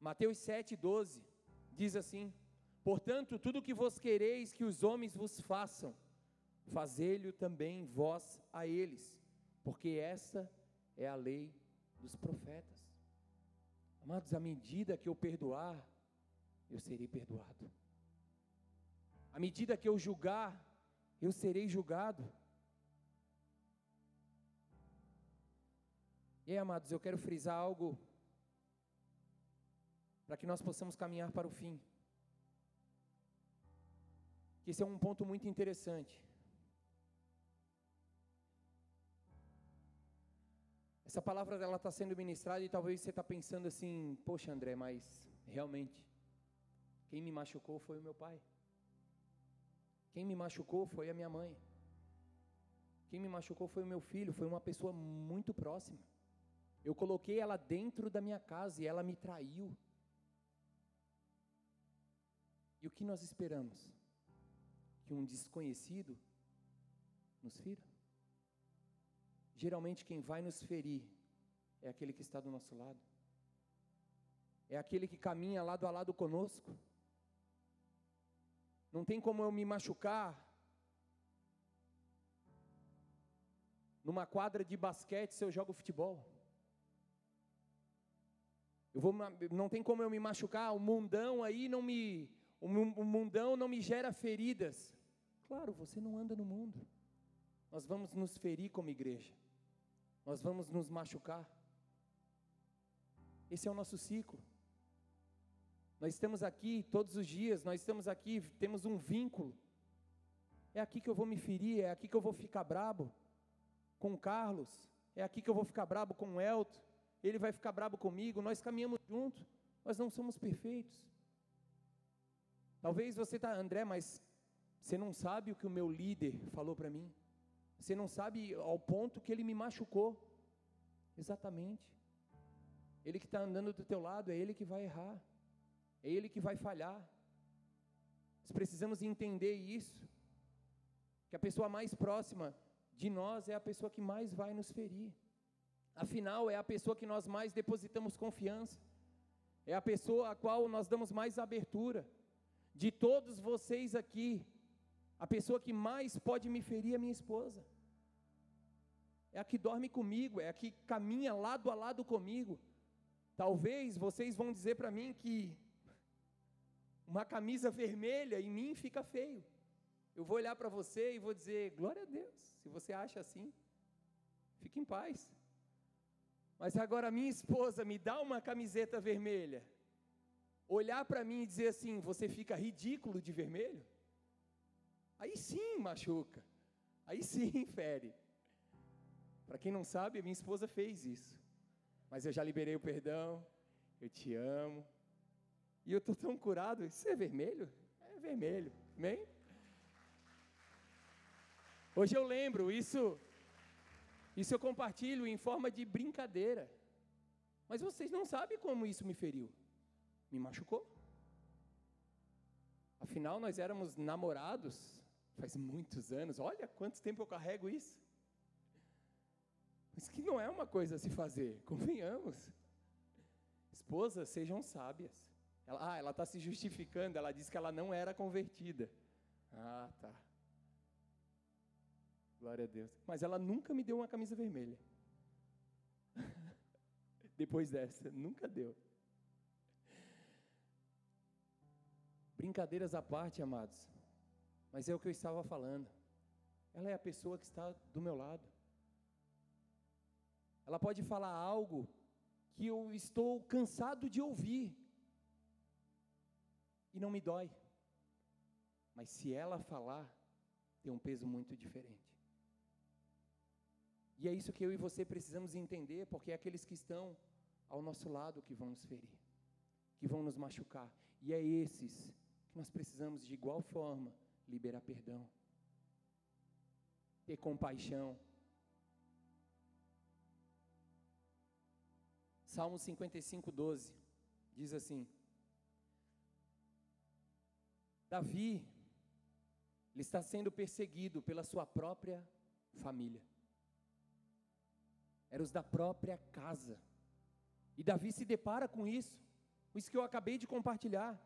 Mateus 7,12 diz assim: Portanto, tudo que vos quereis que os homens vos façam, fazei-lhe também vós a eles, porque essa é a lei dos profetas. Amados, à medida que eu perdoar, eu serei perdoado. À medida que eu julgar, eu serei julgado. E aí, amados, eu quero frisar algo para que nós possamos caminhar para o fim. Que esse é um ponto muito interessante. Essa palavra ela está sendo ministrada e talvez você está pensando assim, poxa André, mas realmente, quem me machucou foi o meu pai. Quem me machucou foi a minha mãe. Quem me machucou foi o meu filho, foi uma pessoa muito próxima. Eu coloquei ela dentro da minha casa e ela me traiu. E o que nós esperamos? Que um desconhecido nos fira? Geralmente quem vai nos ferir é aquele que está do nosso lado. É aquele que caminha lado a lado conosco. Não tem como eu me machucar numa quadra de basquete se eu jogo futebol. Eu vou, não tem como eu me machucar, o mundão aí não me, o mundão não me gera feridas. Claro, você não anda no mundo. Nós vamos nos ferir como igreja. Nós vamos nos machucar. Esse é o nosso ciclo. Nós estamos aqui todos os dias, nós estamos aqui, temos um vínculo. É aqui que eu vou me ferir, é aqui que eu vou ficar brabo com o Carlos, é aqui que eu vou ficar brabo com o Elton, ele vai ficar brabo comigo, nós caminhamos juntos, nós não somos perfeitos. Talvez você está, André, mas você não sabe o que o meu líder falou para mim. Você não sabe ao ponto que ele me machucou. Exatamente. Ele que está andando do teu lado, é ele que vai errar. É ele que vai falhar. Nós precisamos entender isso. Que a pessoa mais próxima de nós é a pessoa que mais vai nos ferir. Afinal, é a pessoa que nós mais depositamos confiança. É a pessoa a qual nós damos mais abertura. De todos vocês aqui, a pessoa que mais pode me ferir é minha esposa é a que dorme comigo, é a que caminha lado a lado comigo. Talvez vocês vão dizer para mim que uma camisa vermelha em mim fica feio. Eu vou olhar para você e vou dizer: glória a Deus, se você acha assim, fique em paz. Mas agora minha esposa me dá uma camiseta vermelha, olhar para mim e dizer assim: você fica ridículo de vermelho? Aí sim machuca, aí sim fere. Para quem não sabe, minha esposa fez isso. Mas eu já liberei o perdão, eu te amo. E eu estou tão curado. Isso é vermelho? É vermelho. Amém? Hoje eu lembro, isso, isso eu compartilho em forma de brincadeira. Mas vocês não sabem como isso me feriu. Me machucou. Afinal, nós éramos namorados faz muitos anos. Olha quanto tempo eu carrego isso. Mas que não é uma coisa a se fazer, convenhamos. Esposas, sejam sábias. Ela, ah, ela está se justificando, ela disse que ela não era convertida. Ah, tá. Glória a Deus. Mas ela nunca me deu uma camisa vermelha. Depois dessa, nunca deu. Brincadeiras à parte, amados. Mas é o que eu estava falando. Ela é a pessoa que está do meu lado. Ela pode falar algo que eu estou cansado de ouvir e não me dói. Mas se ela falar, tem um peso muito diferente. E é isso que eu e você precisamos entender, porque é aqueles que estão ao nosso lado que vão nos ferir, que vão nos machucar. E é esses que nós precisamos, de igual forma, liberar perdão, ter compaixão. Salmo 55, 12 diz assim: Davi, ele está sendo perseguido pela sua própria família. Eram os da própria casa. E Davi se depara com isso, isso que eu acabei de compartilhar.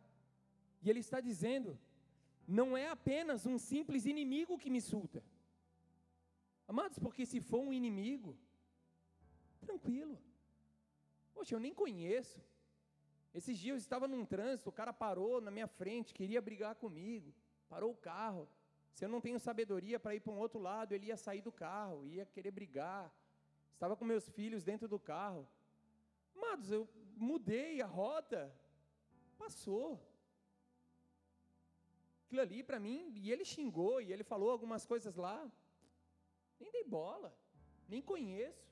E ele está dizendo: não é apenas um simples inimigo que me insulta. Amados, porque se for um inimigo, tranquilo. Poxa, eu nem conheço. Esses dias eu estava num trânsito, o cara parou na minha frente, queria brigar comigo, parou o carro. Se eu não tenho sabedoria para ir para um outro lado, ele ia sair do carro, ia querer brigar. Estava com meus filhos dentro do carro. Amados, eu mudei a rota, passou. Aquilo ali para mim, e ele xingou, e ele falou algumas coisas lá. Nem dei bola, nem conheço.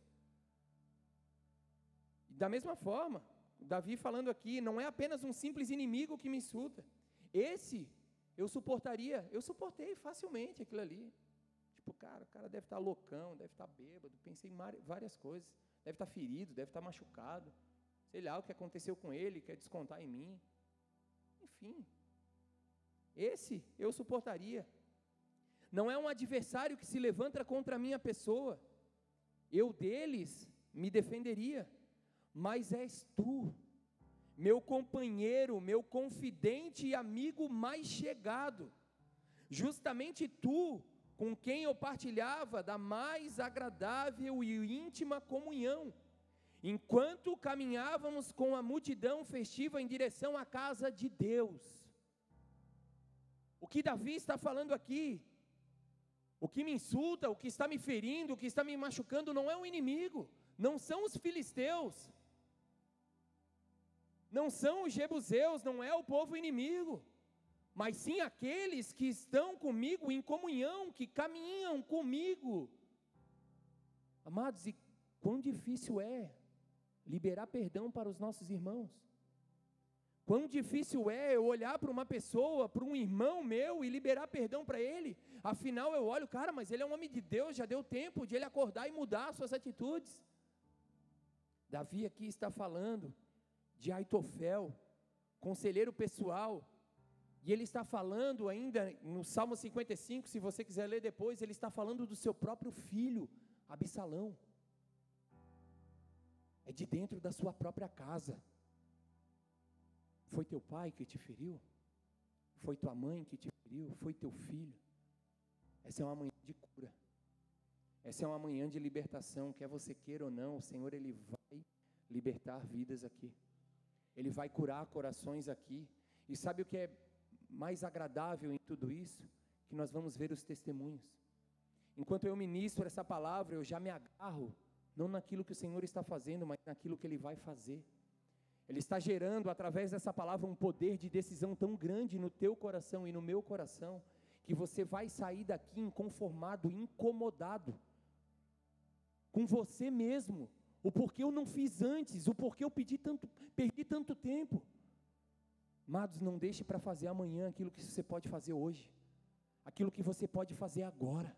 Da mesma forma, Davi falando aqui, não é apenas um simples inimigo que me insulta. Esse eu suportaria, eu suportei facilmente aquilo ali. Tipo, cara, o cara deve estar loucão, deve estar bêbado, pensei em várias coisas. Deve estar ferido, deve estar machucado. Sei lá o que aconteceu com ele, quer descontar em mim. Enfim. Esse eu suportaria. Não é um adversário que se levanta contra a minha pessoa. Eu deles me defenderia mas és tu, meu companheiro, meu confidente e amigo mais chegado, justamente tu, com quem eu partilhava da mais agradável e íntima comunhão, enquanto caminhávamos com a multidão festiva em direção à casa de Deus. O que Davi está falando aqui, o que me insulta, o que está me ferindo, o que está me machucando, não é um inimigo, não são os filisteus, não são os jebuseus, não é o povo inimigo, mas sim aqueles que estão comigo em comunhão, que caminham comigo. Amados, e quão difícil é liberar perdão para os nossos irmãos. Quão difícil é eu olhar para uma pessoa, para um irmão meu e liberar perdão para ele. Afinal, eu olho, cara, mas ele é um homem de Deus, já deu tempo de ele acordar e mudar suas atitudes. Davi aqui está falando de Aitofel, conselheiro pessoal, e ele está falando ainda no Salmo 55, se você quiser ler depois, ele está falando do seu próprio filho, Absalão. É de dentro da sua própria casa. Foi teu pai que te feriu? Foi tua mãe que te feriu? Foi teu filho? Essa é uma manhã de cura. Essa é uma manhã de libertação, quer você queira ou não, o Senhor ele vai libertar vidas aqui. Ele vai curar corações aqui. E sabe o que é mais agradável em tudo isso? Que nós vamos ver os testemunhos. Enquanto eu ministro essa palavra, eu já me agarro, não naquilo que o Senhor está fazendo, mas naquilo que Ele vai fazer. Ele está gerando, através dessa palavra, um poder de decisão tão grande no teu coração e no meu coração, que você vai sair daqui inconformado, incomodado com você mesmo, o porquê eu não fiz antes, o porquê eu pedi tanto, perdi tanto tempo. Amados, não deixe para fazer amanhã aquilo que você pode fazer hoje, aquilo que você pode fazer agora.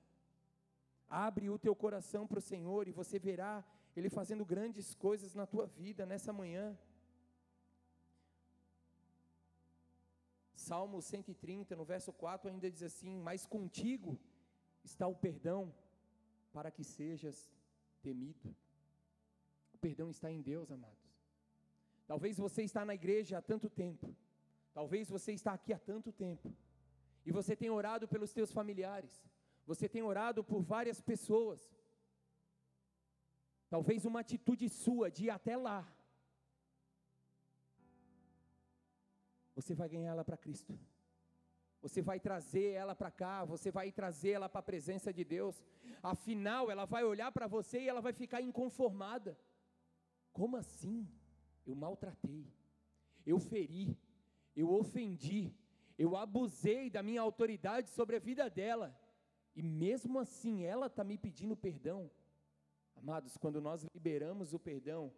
Abre o teu coração para o Senhor e você verá Ele fazendo grandes coisas na tua vida nessa manhã. Salmo 130, no verso 4, ainda diz assim: Mas contigo está o perdão, para que sejas temido. O perdão está em Deus, amados. Talvez você está na igreja há tanto tempo, Talvez você está aqui há tanto tempo e você tem orado pelos teus familiares, você tem orado por várias pessoas. Talvez uma atitude sua de ir até lá, você vai ganhar ela para Cristo. Você vai trazer ela para cá, você vai trazer ela para a presença de Deus. Afinal, ela vai olhar para você e ela vai ficar inconformada. Como assim? Eu maltratei, eu feri, eu ofendi, eu abusei da minha autoridade sobre a vida dela, e mesmo assim ela está me pedindo perdão. Amados, quando nós liberamos o perdão,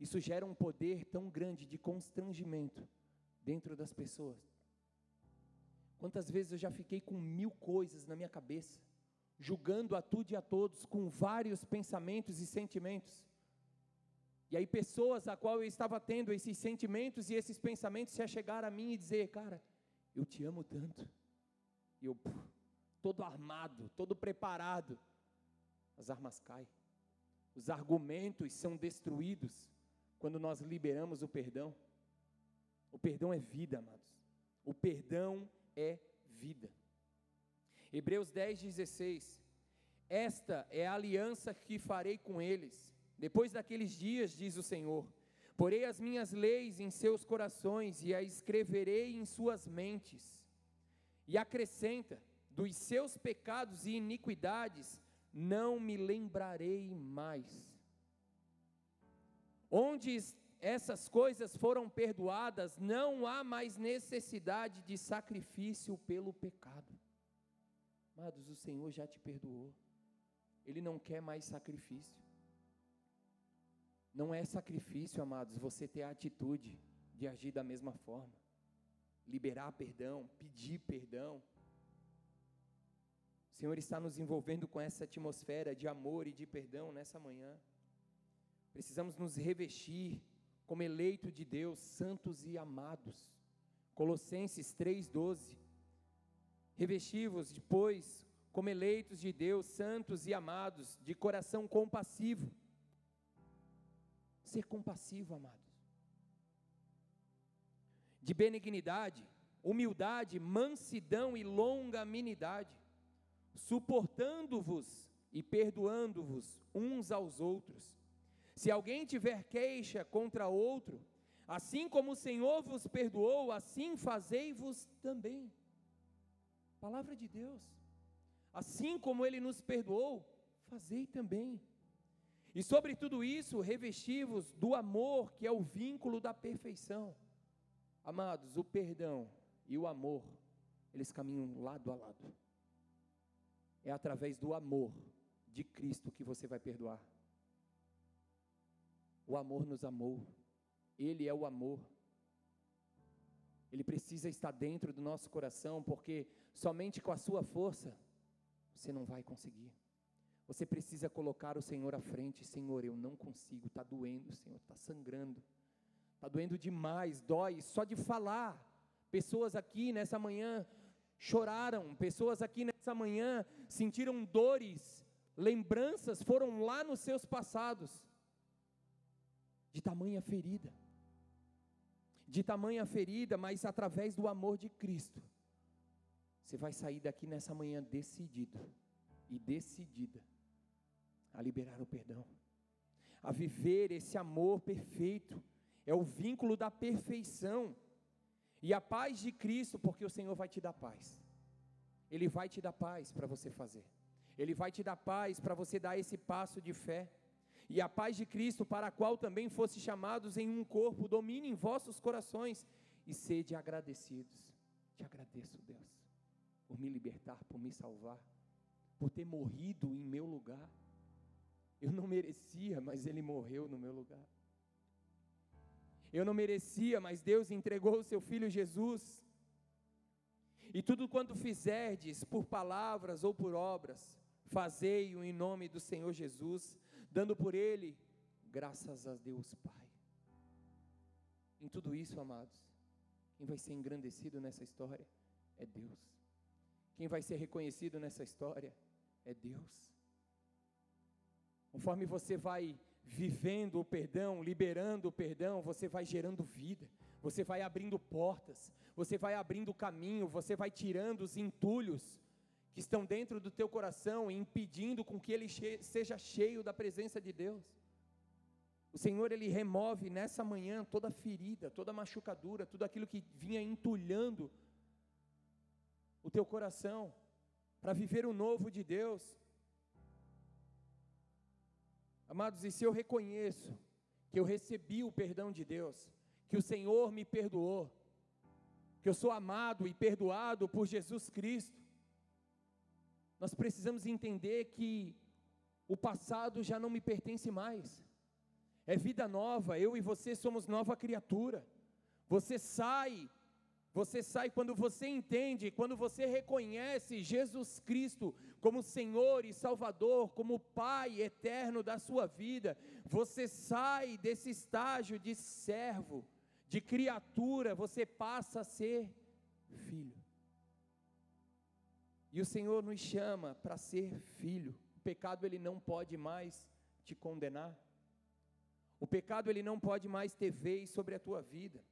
isso gera um poder tão grande de constrangimento dentro das pessoas. Quantas vezes eu já fiquei com mil coisas na minha cabeça, julgando a tudo e a todos, com vários pensamentos e sentimentos. E aí pessoas a qual eu estava tendo esses sentimentos e esses pensamentos se achegaram a mim e dizer, cara, eu te amo tanto. E eu, todo armado, todo preparado, as armas caem. Os argumentos são destruídos quando nós liberamos o perdão. O perdão é vida, amados. O perdão é vida. Hebreus 10, 16. Esta é a aliança que farei com eles depois daqueles dias, diz o Senhor, porei as minhas leis em seus corações e as escreverei em suas mentes. E acrescenta: dos seus pecados e iniquidades não me lembrarei mais. Onde essas coisas foram perdoadas, não há mais necessidade de sacrifício pelo pecado. Amados, o Senhor já te perdoou, Ele não quer mais sacrifício. Não é sacrifício, amados, você ter a atitude de agir da mesma forma. Liberar perdão, pedir perdão. O Senhor está nos envolvendo com essa atmosfera de amor e de perdão nessa manhã. Precisamos nos revestir como eleito de Deus, santos e amados. Colossenses 3:12. Revestivos depois como eleitos de Deus, santos e amados, de coração compassivo ser compassivo, amados. De benignidade, humildade, mansidão e longanimidade, suportando-vos e perdoando-vos uns aos outros. Se alguém tiver queixa contra outro, assim como o Senhor vos perdoou, assim fazei-vos também. Palavra de Deus. Assim como ele nos perdoou, fazei também. E sobre tudo isso, revestivos do amor, que é o vínculo da perfeição. Amados, o perdão e o amor, eles caminham lado a lado. É através do amor de Cristo que você vai perdoar. O amor nos amou, Ele é o amor. Ele precisa estar dentro do nosso coração, porque somente com a sua força você não vai conseguir. Você precisa colocar o Senhor à frente. Senhor, eu não consigo, está doendo, Senhor, está sangrando, está doendo demais, dói só de falar. Pessoas aqui nessa manhã choraram, pessoas aqui nessa manhã sentiram dores, lembranças foram lá nos seus passados, de tamanha ferida, de tamanha ferida, mas através do amor de Cristo, você vai sair daqui nessa manhã decidido e decidida a liberar o perdão, a viver esse amor perfeito, é o vínculo da perfeição, e a paz de Cristo, porque o Senhor vai te dar paz, Ele vai te dar paz para você fazer, Ele vai te dar paz para você dar esse passo de fé, e a paz de Cristo, para a qual também fosse chamados em um corpo, domine em vossos corações, e sede agradecidos. Te agradeço, Deus, por me libertar, por me salvar, por ter morrido em meu lugar. Eu não merecia, mas Ele morreu no meu lugar. Eu não merecia, mas Deus entregou o seu Filho Jesus. E tudo quanto fizerdes, por palavras ou por obras, fazei-o em nome do Senhor Jesus, dando por Ele graças a Deus Pai. Em tudo isso, amados, quem vai ser engrandecido nessa história é Deus. Quem vai ser reconhecido nessa história é Deus. Conforme você vai vivendo o perdão, liberando o perdão, você vai gerando vida, você vai abrindo portas, você vai abrindo caminho, você vai tirando os entulhos que estão dentro do teu coração impedindo com que ele seja cheio da presença de Deus. O Senhor ele remove nessa manhã toda ferida, toda machucadura, tudo aquilo que vinha entulhando o teu coração para viver o novo de Deus. Amados, e se eu reconheço que eu recebi o perdão de Deus, que o Senhor me perdoou, que eu sou amado e perdoado por Jesus Cristo, nós precisamos entender que o passado já não me pertence mais, é vida nova, eu e você somos nova criatura. Você sai você sai quando você entende, quando você reconhece Jesus Cristo como Senhor e Salvador, como Pai eterno da sua vida. Você sai desse estágio de servo, de criatura, você passa a ser filho. E o Senhor nos chama para ser filho. O pecado ele não pode mais te condenar. O pecado ele não pode mais ter vez sobre a tua vida.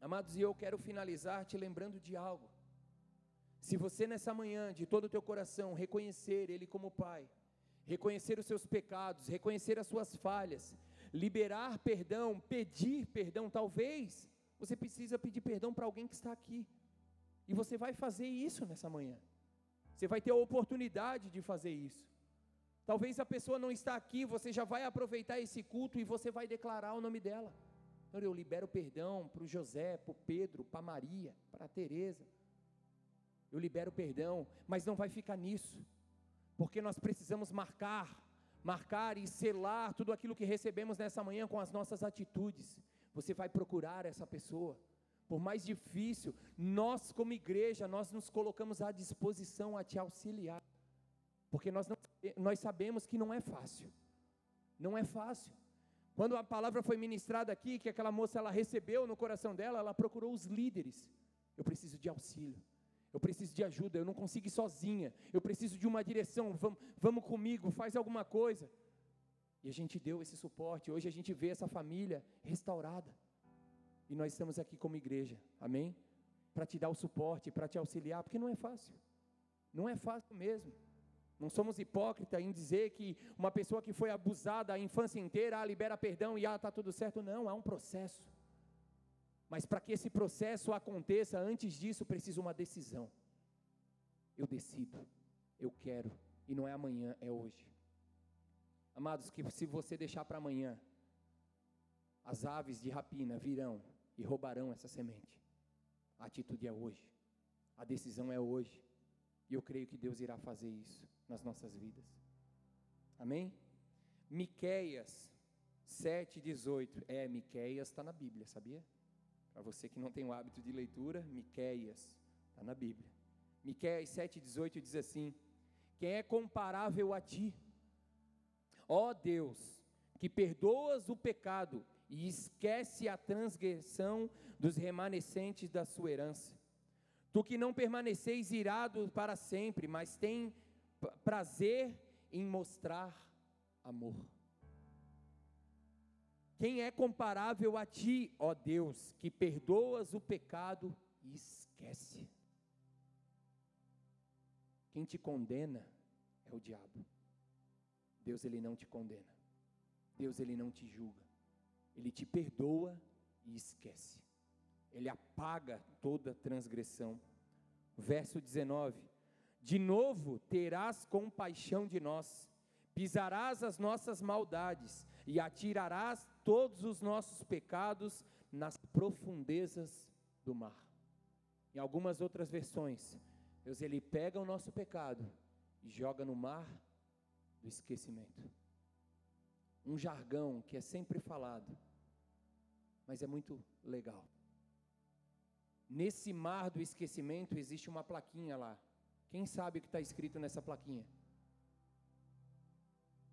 Amados, e eu quero finalizar te lembrando de algo. Se você nessa manhã, de todo o teu coração, reconhecer Ele como Pai, reconhecer os seus pecados, reconhecer as suas falhas, liberar perdão, pedir perdão, talvez você precisa pedir perdão para alguém que está aqui. E você vai fazer isso nessa manhã. Você vai ter a oportunidade de fazer isso. Talvez a pessoa não está aqui, você já vai aproveitar esse culto e você vai declarar o nome dela. Então eu libero perdão para o José, para o Pedro, para a Maria, para a Tereza. Eu libero perdão, mas não vai ficar nisso. Porque nós precisamos marcar, marcar e selar tudo aquilo que recebemos nessa manhã com as nossas atitudes. Você vai procurar essa pessoa. Por mais difícil, nós como igreja, nós nos colocamos à disposição a te auxiliar. Porque nós, não, nós sabemos que não é fácil. Não é fácil. Quando a palavra foi ministrada aqui, que aquela moça ela recebeu no coração dela, ela procurou os líderes. Eu preciso de auxílio. Eu preciso de ajuda, eu não consigo ir sozinha. Eu preciso de uma direção. Vamos, vamos comigo, faz alguma coisa. E a gente deu esse suporte. Hoje a gente vê essa família restaurada. E nós estamos aqui como igreja. Amém? Para te dar o suporte, para te auxiliar, porque não é fácil. Não é fácil mesmo. Não somos hipócritas em dizer que uma pessoa que foi abusada a infância inteira, ah, libera perdão e ah, está tudo certo. Não, há um processo. Mas para que esse processo aconteça, antes disso, precisa uma decisão. Eu decido, eu quero, e não é amanhã, é hoje. Amados, que se você deixar para amanhã, as aves de rapina virão e roubarão essa semente. A atitude é hoje, a decisão é hoje, e eu creio que Deus irá fazer isso nas nossas vidas. Amém? Miqueias 7,18. É, Miqueias está na Bíblia, sabia? Para você que não tem o hábito de leitura, Miqueias está na Bíblia. Miqueias 7,18 diz assim: Quem é comparável a ti? Ó Deus, que perdoas o pecado e esquece a transgressão dos remanescentes da sua herança. Tu que não permaneceis irado para sempre, mas tem prazer em mostrar amor. Quem é comparável a ti, ó Deus, que perdoas o pecado e esquece? Quem te condena é o diabo. Deus ele não te condena. Deus ele não te julga. Ele te perdoa e esquece. Ele apaga toda transgressão. Verso 19: de novo terás compaixão de nós, pisarás as nossas maldades e atirarás todos os nossos pecados nas profundezas do mar. Em algumas outras versões, Deus ele pega o nosso pecado e joga no mar do esquecimento. Um jargão que é sempre falado, mas é muito legal. Nesse mar do esquecimento existe uma plaquinha lá. Quem sabe o que está escrito nessa plaquinha?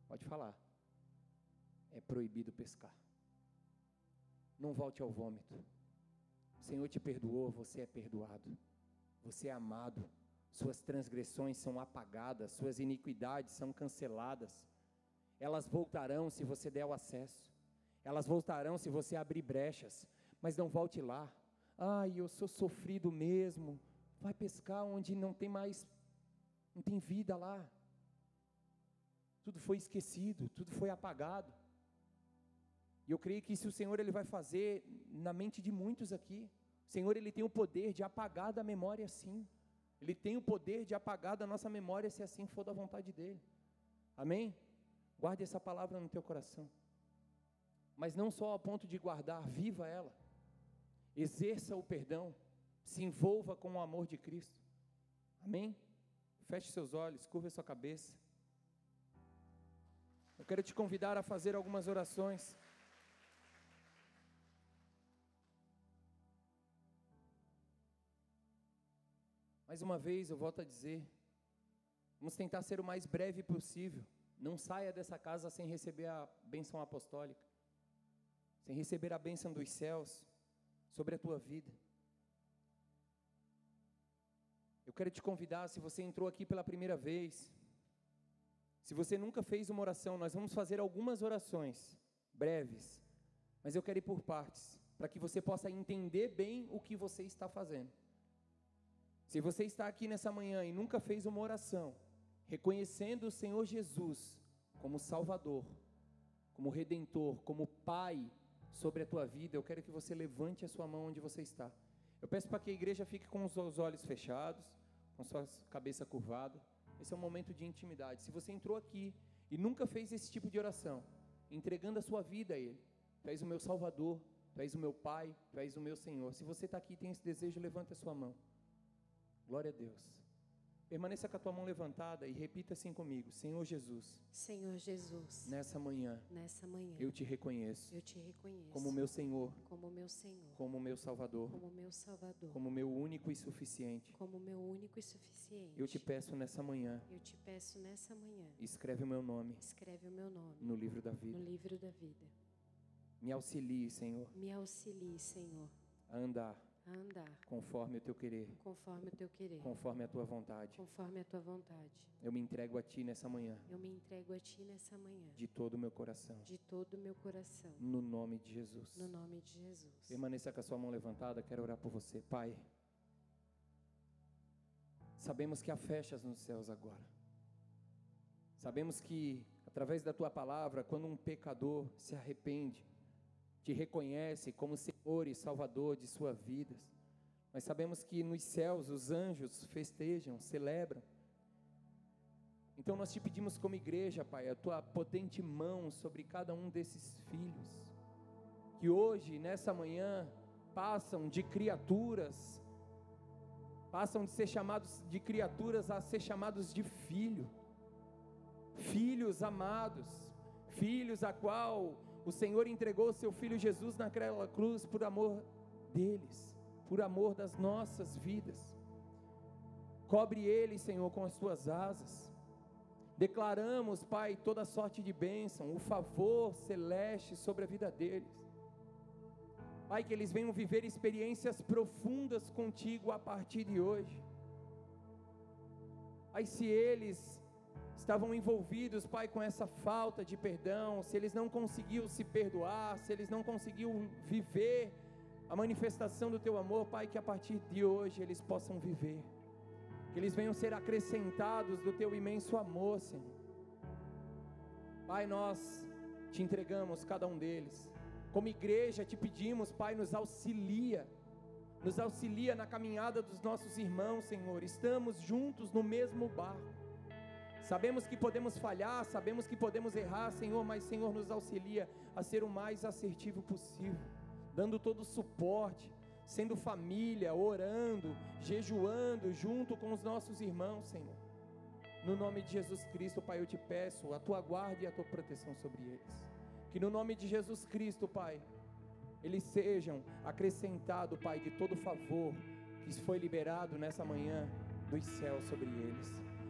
Pode falar. É proibido pescar. Não volte ao vômito. O Senhor te perdoou, você é perdoado. Você é amado. Suas transgressões são apagadas, suas iniquidades são canceladas. Elas voltarão se você der o acesso. Elas voltarão se você abrir brechas. mas não volte lá. Ai, eu sou sofrido mesmo. Vai pescar onde não tem mais, não tem vida lá. Tudo foi esquecido, tudo foi apagado. E eu creio que se o Senhor ele vai fazer na mente de muitos aqui, o Senhor ele tem o poder de apagar da memória sim. Ele tem o poder de apagar da nossa memória se assim for da vontade dele. Amém? Guarde essa palavra no teu coração. Mas não só a ponto de guardar, viva ela. Exerça o perdão, se envolva com o amor de Cristo. Amém? Feche seus olhos, curva sua cabeça. Eu quero te convidar a fazer algumas orações. Mais uma vez, eu volto a dizer, vamos tentar ser o mais breve possível. Não saia dessa casa sem receber a bênção apostólica, sem receber a bênção dos céus sobre a tua vida. Eu quero te convidar, se você entrou aqui pela primeira vez, se você nunca fez uma oração, nós vamos fazer algumas orações breves, mas eu quero ir por partes, para que você possa entender bem o que você está fazendo. Se você está aqui nessa manhã e nunca fez uma oração, reconhecendo o Senhor Jesus como Salvador, como Redentor, como Pai sobre a tua vida, eu quero que você levante a sua mão onde você está. Eu peço para que a igreja fique com os olhos fechados, com sua cabeça curvada. Esse é um momento de intimidade. Se você entrou aqui e nunca fez esse tipo de oração, entregando a sua vida a Ele, Tu és o meu Salvador, Tu és o meu Pai, Tu és o meu Senhor. Se você está aqui e tem esse desejo, levante a sua mão. Glória a Deus. Permaneça com a tua mão levantada e repita assim comigo: Senhor Jesus. Senhor Jesus. Nessa manhã. Nessa manhã. Eu te reconheço. Eu te reconheço. Como meu Senhor. Como meu Senhor. Como meu Salvador. Como meu Salvador. Como meu único e suficiente. Como meu único e suficiente. Eu te peço nessa manhã. Eu te peço nessa manhã. Escreve o meu nome. Escreve o meu nome. No livro da vida. No livro da vida. Me auxilie, Senhor. Me auxilie, Senhor. A andar a andar conforme o teu querer, conforme o teu querer, conforme a tua vontade. conforme a tua vontade. Eu me entrego a ti nessa manhã, Eu me entrego a ti nessa manhã, de todo o meu coração, de todo o meu coração, no nome de Jesus. no nome de Jesus. Permaneça com a sua mão levantada, quero orar por você, Pai. Sabemos que há festas nos céus agora. Sabemos que através da tua palavra, quando um pecador se arrepende, te reconhece como Senhor e Salvador de sua vida. Nós sabemos que nos céus os anjos festejam, celebram. Então nós te pedimos como igreja, Pai, a tua potente mão sobre cada um desses filhos, que hoje, nessa manhã, passam de criaturas, passam de ser chamados de criaturas a ser chamados de filho, filhos amados, filhos a qual o Senhor entregou seu filho Jesus naquela cruz por amor deles, por amor das nossas vidas. Cobre eles, Senhor, com as tuas asas. Declaramos, Pai, toda sorte de bênção, o favor celeste sobre a vida deles. Pai, que eles venham viver experiências profundas contigo a partir de hoje. Pai, se eles estavam envolvidos, Pai, com essa falta de perdão, se eles não conseguiam se perdoar, se eles não conseguiam viver a manifestação do Teu amor, Pai, que a partir de hoje eles possam viver, que eles venham ser acrescentados do Teu imenso amor, Senhor. Pai, nós te entregamos cada um deles, como igreja te pedimos, Pai, nos auxilia, nos auxilia na caminhada dos nossos irmãos, Senhor, estamos juntos no mesmo barco. Sabemos que podemos falhar, sabemos que podemos errar, Senhor, mas Senhor nos auxilia a ser o mais assertivo possível, dando todo o suporte, sendo família, orando, jejuando junto com os nossos irmãos, Senhor. No nome de Jesus Cristo, Pai, eu te peço a tua guarda e a tua proteção sobre eles. Que no nome de Jesus Cristo, Pai, eles sejam acrescentados, Pai, de todo favor que foi liberado nessa manhã dos céus sobre eles